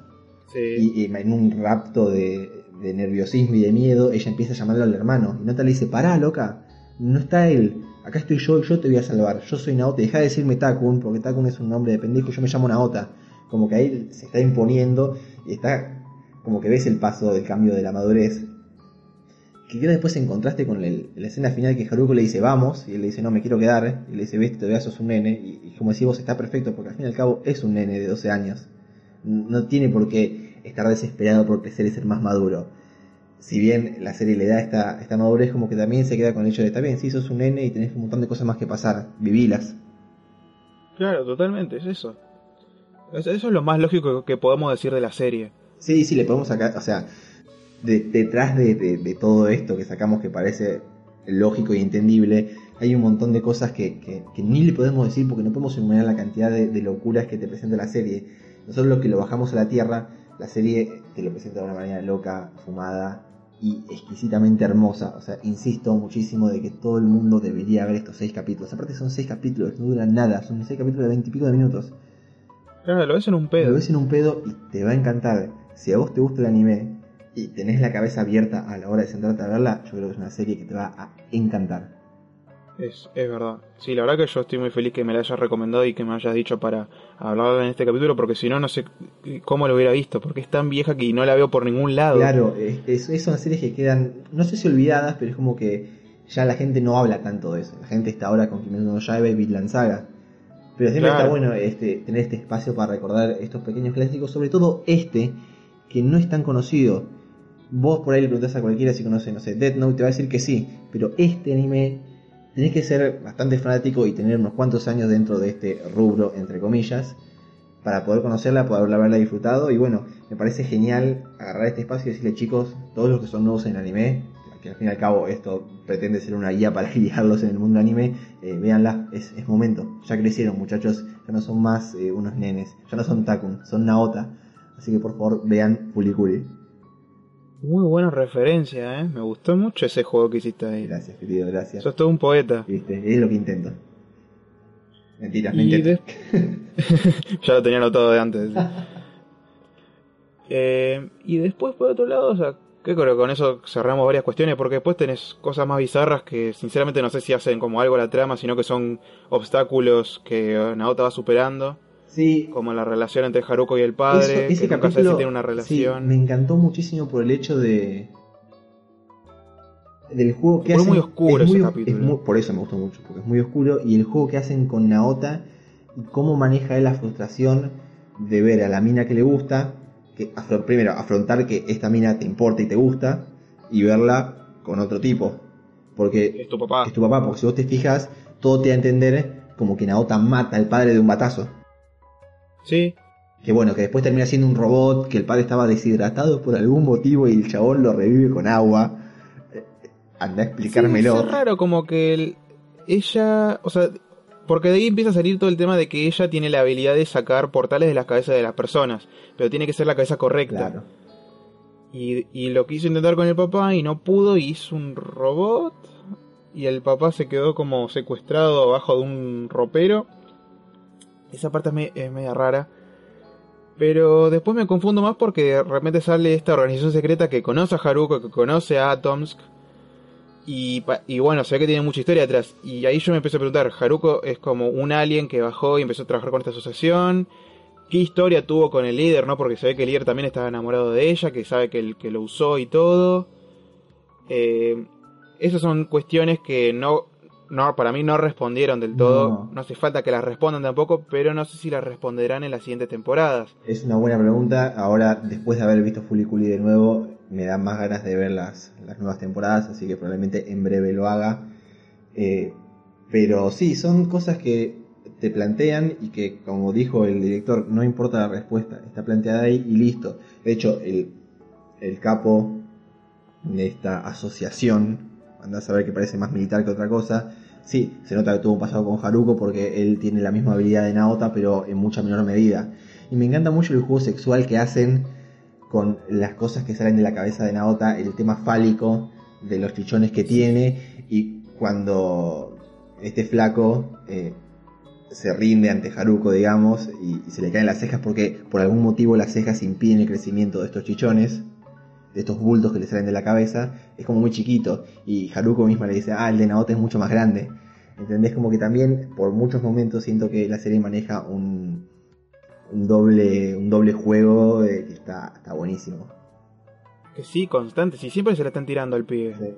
Sí. y, y en un rapto de, de nerviosismo y de miedo, ella empieza a llamarlo al hermano. Y Nota le dice, pará, loca, no está él, acá estoy yo y yo te voy a salvar. Yo soy Naota, deja de decirme Takun, porque Takun es un nombre de pendejo yo me llamo Naota. Como que ahí se está imponiendo y está como que ves el paso del cambio de la madurez. Que queda después en contraste con el- la escena final que Haruko le dice vamos, y él le dice no me quiero quedar, y le dice viste, todavía sos un nene, y, y como decís vos está perfecto, porque al fin y al cabo es un nene de 12 años no tiene por qué estar desesperado por crecer y ser más maduro. Si bien la serie le da esta, esta madurez, como que también se queda con el hecho de, está bien, sí, sos un nene y tenés un montón de cosas más que pasar, vivilas. Claro, totalmente, es eso. Es- Eso es lo más lógico que podemos decir de la serie. Sí, sí, le podemos sacar, o sea, de- detrás de, de- de todo esto que sacamos que parece lógico y entendible, hay un montón de cosas que, que- que ni le podemos decir porque no podemos enumerar la cantidad de, locuras que te presenta la serie. Nosotros los que lo bajamos a la tierra, la serie te lo presenta de una manera loca, fumada y exquisitamente hermosa. O sea, insisto muchísimo de que todo el mundo debería ver estos seis capítulos. Aparte son seis capítulos, no duran nada, son seis capítulos de veintipico de minutos. Claro, lo ves en un Lo pedo. ves en un pedo y te va a encantar. Si a vos te gusta el anime y tenés la cabeza abierta a la hora de sentarte a verla, yo creo que es una serie que te va a encantar. Es, es verdad. Sí, la verdad que yo estoy muy feliz que me la hayas recomendado y que me hayas dicho para hablar en este capítulo, porque si no, no sé cómo lo hubiera visto, porque es tan vieja que no la veo por ningún lado. Claro, es, es- es- son series que quedan, no sé si olvidadas, pero es como que ya la gente no habla tanto de eso. La gente está ahora con Kimetsu no Yaiba y Vinland Saga. Pero siempre Claro. está bueno este, tener este espacio para recordar estos pequeños clásicos, sobre todo este, que no es tan conocido. Vos por ahí le preguntás a cualquiera si conoce, no sé, Death Note, te va a decir que sí, pero este anime tenés que ser bastante fanático y tener unos cuantos años dentro de este rubro, entre comillas, para poder conocerla, poder haberla disfrutado. Y bueno, me parece genial agarrar este espacio y decirle, chicos, todos los que son nuevos en el anime, que al fin y al cabo esto pretende ser una guía para guiarlos en el mundo anime, eh, véanla, es, momento. Ya crecieron, muchachos, ya no son más eh, unos nenes, ya no son Takun, son Naota. Así que por favor, vean Fuliculi. Muy buena referencia, ¿eh? Me gustó mucho ese juego que hiciste ahí. Gracias, querido, gracias. Sos todo un poeta. Viste, es lo que intento. Mentiras, mentiras. de- ya lo tenía anotado de antes. Eh, y después, por otro lado, o sea, que creo que con eso cerramos varias cuestiones, porque después tenés cosas más bizarras que sinceramente no sé si hacen como algo a la trama, sino que son obstáculos que Naota va superando, Sí, como la relación entre Haruko y el padre, Eso- ese que nunca sé si capítulo, tiene una sí, relación. me encantó muchísimo por el hecho de del juego que Fue hacen. muy oscuro es ese muy- capítulo. es muy- por eso me gustó mucho, porque es muy oscuro. Y el juego que hacen con Naota y cómo maneja él la frustración de ver a la mina que le gusta. Que primero, afrontar que esta mina te importa y te gusta. Y verla con otro tipo. Porque Es tu papá. es tu papá, porque si vos te fijas, todo te da a entender como que Naota mata al padre de un batazo. Sí. Que bueno, que después termina siendo un robot, que el padre estaba deshidratado por algún motivo y el chabón lo revive con agua. Eh, Anda a explicármelo. Sí, es raro como que el- ella, o sea, porque de ahí empieza a salir todo el tema de que ella tiene la habilidad de sacar portales de las cabezas de las personas, pero tiene que ser la cabeza correcta. Claro. Y, y lo quiso intentar con el papá y no pudo y hizo un robot y el papá se quedó como secuestrado abajo de un ropero. Esa parte es, me- es media rara. Pero después me confundo más porque de repente sale esta organización secreta que conoce a Haruko, que conoce a Atomsk. Y bueno, se ve que tiene mucha historia atrás. Y ahí yo me empecé a preguntar, Haruko es como un alien que bajó y empezó a trabajar con esta asociación. ¿Qué historia tuvo con el líder, no? Porque se ve que el líder también estaba enamorado de ella, que sabe que, el, que lo usó y todo. Eh, esas son cuestiones que no, no, para mí no respondieron del todo. No. No. hace falta que las respondan tampoco, pero no sé si las responderán en las siguientes temporadas. Es una buena pregunta. Ahora, después de haber visto Cooley de nuevo, me dan más ganas de ver las, las nuevas temporadas, así que probablemente en breve lo haga. Eh, pero sí, son cosas que te plantean y que, como dijo el director, no importa la respuesta, está planteada ahí y listo. De hecho, el, el capo de esta asociación, anda a saber que parece más militar que otra cosa. Sí, se nota que tuvo un pasado con Haruko porque él tiene la misma habilidad de Naota, pero en mucha menor medida. Y me encanta mucho el juego sexual que hacen con las cosas que salen de la cabeza de Naota, el tema fálico de los chichones que tiene y cuando este flaco eh, se rinde ante Haruko, digamos, y, y se le caen las cejas porque por algún motivo las cejas impiden el crecimiento de estos chichones, de estos bultos que le salen de la cabeza, es como muy chiquito. Y Haruko misma le dice, ah, el de Naota es mucho más grande. ¿Entendés? Como que también por muchos momentos siento que la serie maneja un, un doble un doble juego eh, que está, está buenísimo. Que sí, constante, si siempre se la están tirando al pibe.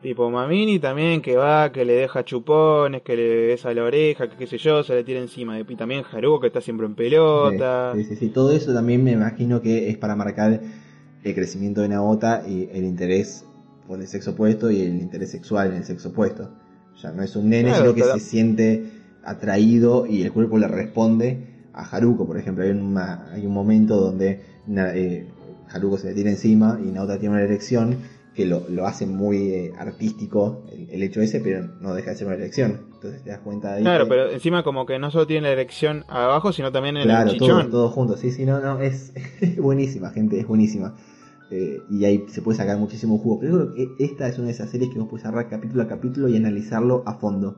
Tipo Mamini también que va, que le deja chupones, que le besa la oreja, que qué sé yo, se le tira encima. Y también Haruko que está siempre en pelota. Sí, sí, sí. Todo eso también me imagino que es para marcar el crecimiento de Naota y el interés por el sexo opuesto y el interés sexual en el sexo opuesto. Ya no es un nene, Claro, sino que se siente atraído y el cuerpo le responde a Haruko, por ejemplo. Hay, una- hay un momento donde na- eh, Haruko se le tira encima y Naota tiene una erección que lo, lo hace muy eh, artístico el, el hecho ese, pero no deja de ser una erección. Entonces te das cuenta de ahí Claro, que- pero encima como que no solo tiene la erección abajo, sino también en Claro, el todo, chichón. todo junto. Sí, sí, no, no, es, es buenísima, gente, es buenísima. Eh, y ahí se puede sacar muchísimo jugo. Pero yo creo que esta es una de esas series que vos puedes agarrar capítulo a capítulo y analizarlo a fondo.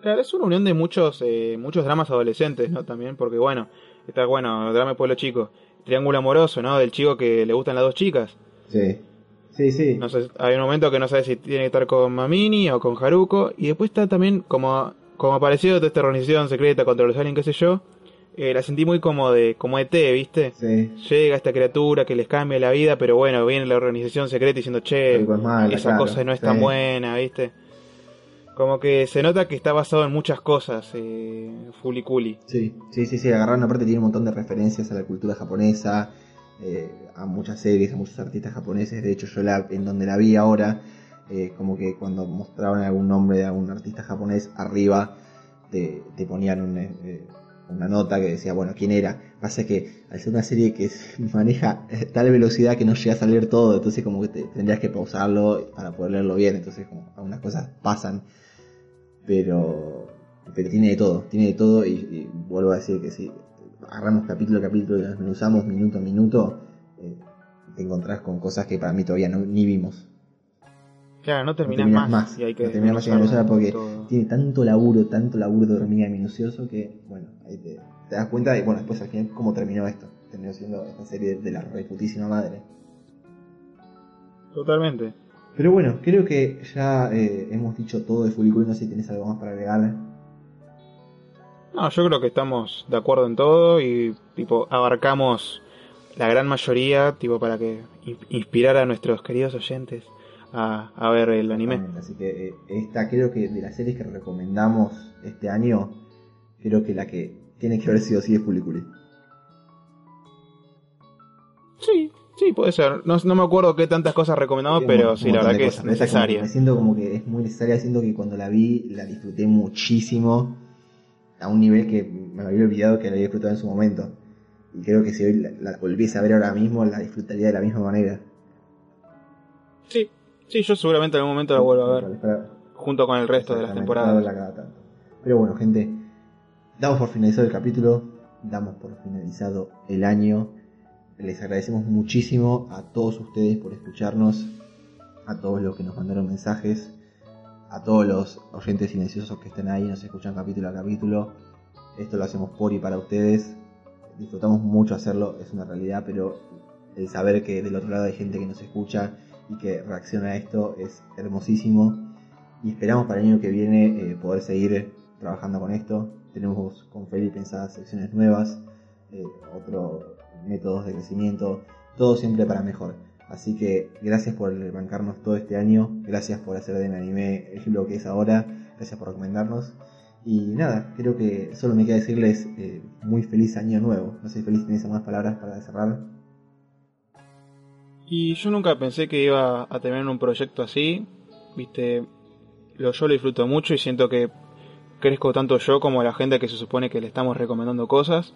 Claro, es una unión de muchos eh, muchos dramas adolescentes, ¿no? También, porque bueno, está bueno, drama de pueblo chico. Triángulo amoroso, ¿no? Del chico que le gustan las dos chicas. Sí, sí, sí. No sé, hay un momento que no sabe si tiene que estar con Mamini o con Haruko. Y después está también como, como apareció de esta organización secreta contra los aliens, qué sé yo. eh, la sentí muy como de, como ET, ¿viste? sí. Llega esta criatura que les cambia la vida, pero bueno, viene la organización secreta diciendo, che, malo, esa claro, cosa no es sí. tan buena, ¿viste? Como que se nota que está basado en muchas cosas, eh, Cooley. Sí, sí, sí, sí, agarraron aparte tiene un montón de referencias a la cultura japonesa, eh, a muchas series, a muchos artistas japoneses. De hecho, yo la, en donde la vi ahora, eh, como que cuando mostraban algún nombre de algún artista japonés, arriba te, te ponían un, eh, una nota que decía, bueno, quién era. Pasa que al ser una serie que maneja eh, tal velocidad que no llegas a leer todo, entonces como que te, tendrías que pausarlo para poder leerlo bien, entonces como algunas cosas pasan, pero pero tiene de todo, tiene de todo y, vuelvo a decir que si agarramos capítulo a capítulo y las usamos minuto a minuto, eh, te encontrás con cosas que para mí todavía no, ni vimos. Claro, no terminas terminás más, más, y hay que no terminás más porque todo. tiene tanto laburo, tanto laburo de hormiga minucioso que, bueno, ahí te, te das cuenta de, bueno, después al final cómo terminó esto. Terminó siendo esta serie de la reputísima madre. Totalmente. Pero bueno, creo que ya eh, hemos dicho todo de Furikuri, no sé si tenés algo más para agregar. No, yo creo que estamos de acuerdo en todo y tipo abarcamos la gran mayoría, tipo para que in- inspirar a nuestros queridos oyentes a, a ver el anime. Así que eh, esta creo que de las series que recomendamos este año, creo que la que tiene que haber sido así es Puliculi. Sí, sí, puede ser. No, no me acuerdo qué tantas cosas recomendamos, pero sí, la verdad que es necesaria. Me siento como que es muy necesaria, siento que cuando la vi la disfruté muchísimo a un nivel que me había olvidado que la había disfrutado en su momento. Y creo que si hoy la, la volviese a ver ahora mismo, la disfrutaría de la misma manera. Sí, sí, yo seguramente en algún momento la vuelvo a ver, Para- junto con el resto de las temporadas. Pero bueno, gente, damos por finalizado el capítulo, damos por finalizado el año. Les agradecemos muchísimo a todos ustedes por escucharnos, a todos los que nos mandaron mensajes, a todos los oyentes silenciosos que están ahí, nos escuchan capítulo a capítulo. Esto lo hacemos por y para ustedes. Disfrutamos mucho hacerlo, es una realidad, pero el saber que del otro lado hay gente que nos escucha y que reacciona a esto es hermosísimo y esperamos para el año que viene eh, poder seguir trabajando con esto. Tenemos con Feli pensadas secciones nuevas, eh, otros métodos de crecimiento, todo siempre para mejor. Así que gracias por bancarnos todo este año, gracias por hacer de anime lo que es ahora, gracias por recomendarnos. Y nada, creo que solo me queda decirles eh, muy feliz año nuevo. No sé, feliz, ¿tenés algunas palabras para cerrar? Y yo nunca pensé que iba a tener un proyecto así, viste, lo, yo lo disfruto mucho y siento que crezco tanto yo como la gente que se supone que le estamos recomendando cosas.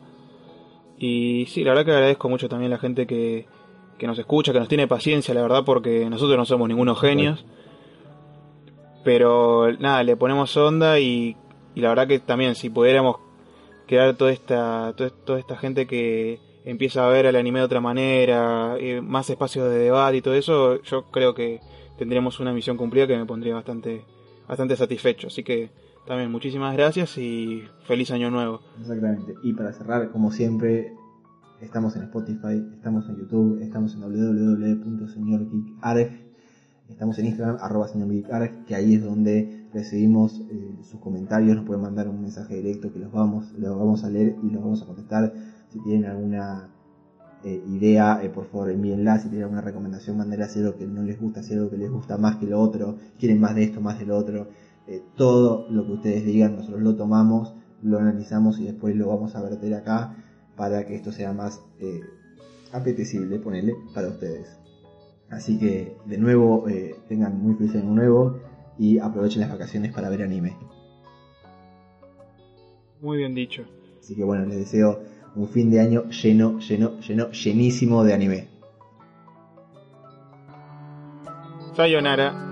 Y sí, la verdad que agradezco mucho también a la gente que, que nos escucha, que nos tiene paciencia, la verdad, porque nosotros no somos ningunos genios. Pero nada, le ponemos onda y, y la verdad que también si pudiéramos crear toda esta, toda, esta gente que empieza a ver el anime de otra manera, más espacios de debate y todo eso, yo creo que tendríamos una misión cumplida que me pondría bastante, bastante satisfecho. Así que también muchísimas gracias y feliz año nuevo. Exactamente. Y para cerrar, como siempre, estamos en Spotify, estamos en YouTube, estamos en www.señorgeekarg, estamos en Instagram, arroba señorgeekarg, que ahí es donde recibimos eh, sus comentarios, nos pueden mandar un mensaje directo que los vamos, los vamos a leer y los vamos a contestar. Si tienen alguna eh, idea, eh, por favor envíenla. Si tienen alguna recomendación, mándenla si algo que no les gusta, si algo que les gusta más que lo otro, quieren más de esto, más del otro. Todo lo que ustedes digan, nosotros lo tomamos, lo analizamos y después lo vamos a verter acá para que esto sea más eh, apetecible, ponele, para ustedes. Así que, de nuevo, eh, tengan muy feliz año nuevo y aprovechen las vacaciones para ver anime. Muy bien dicho. Así que bueno, les deseo un fin de año lleno, lleno, lleno, llenísimo de anime. Sayonara.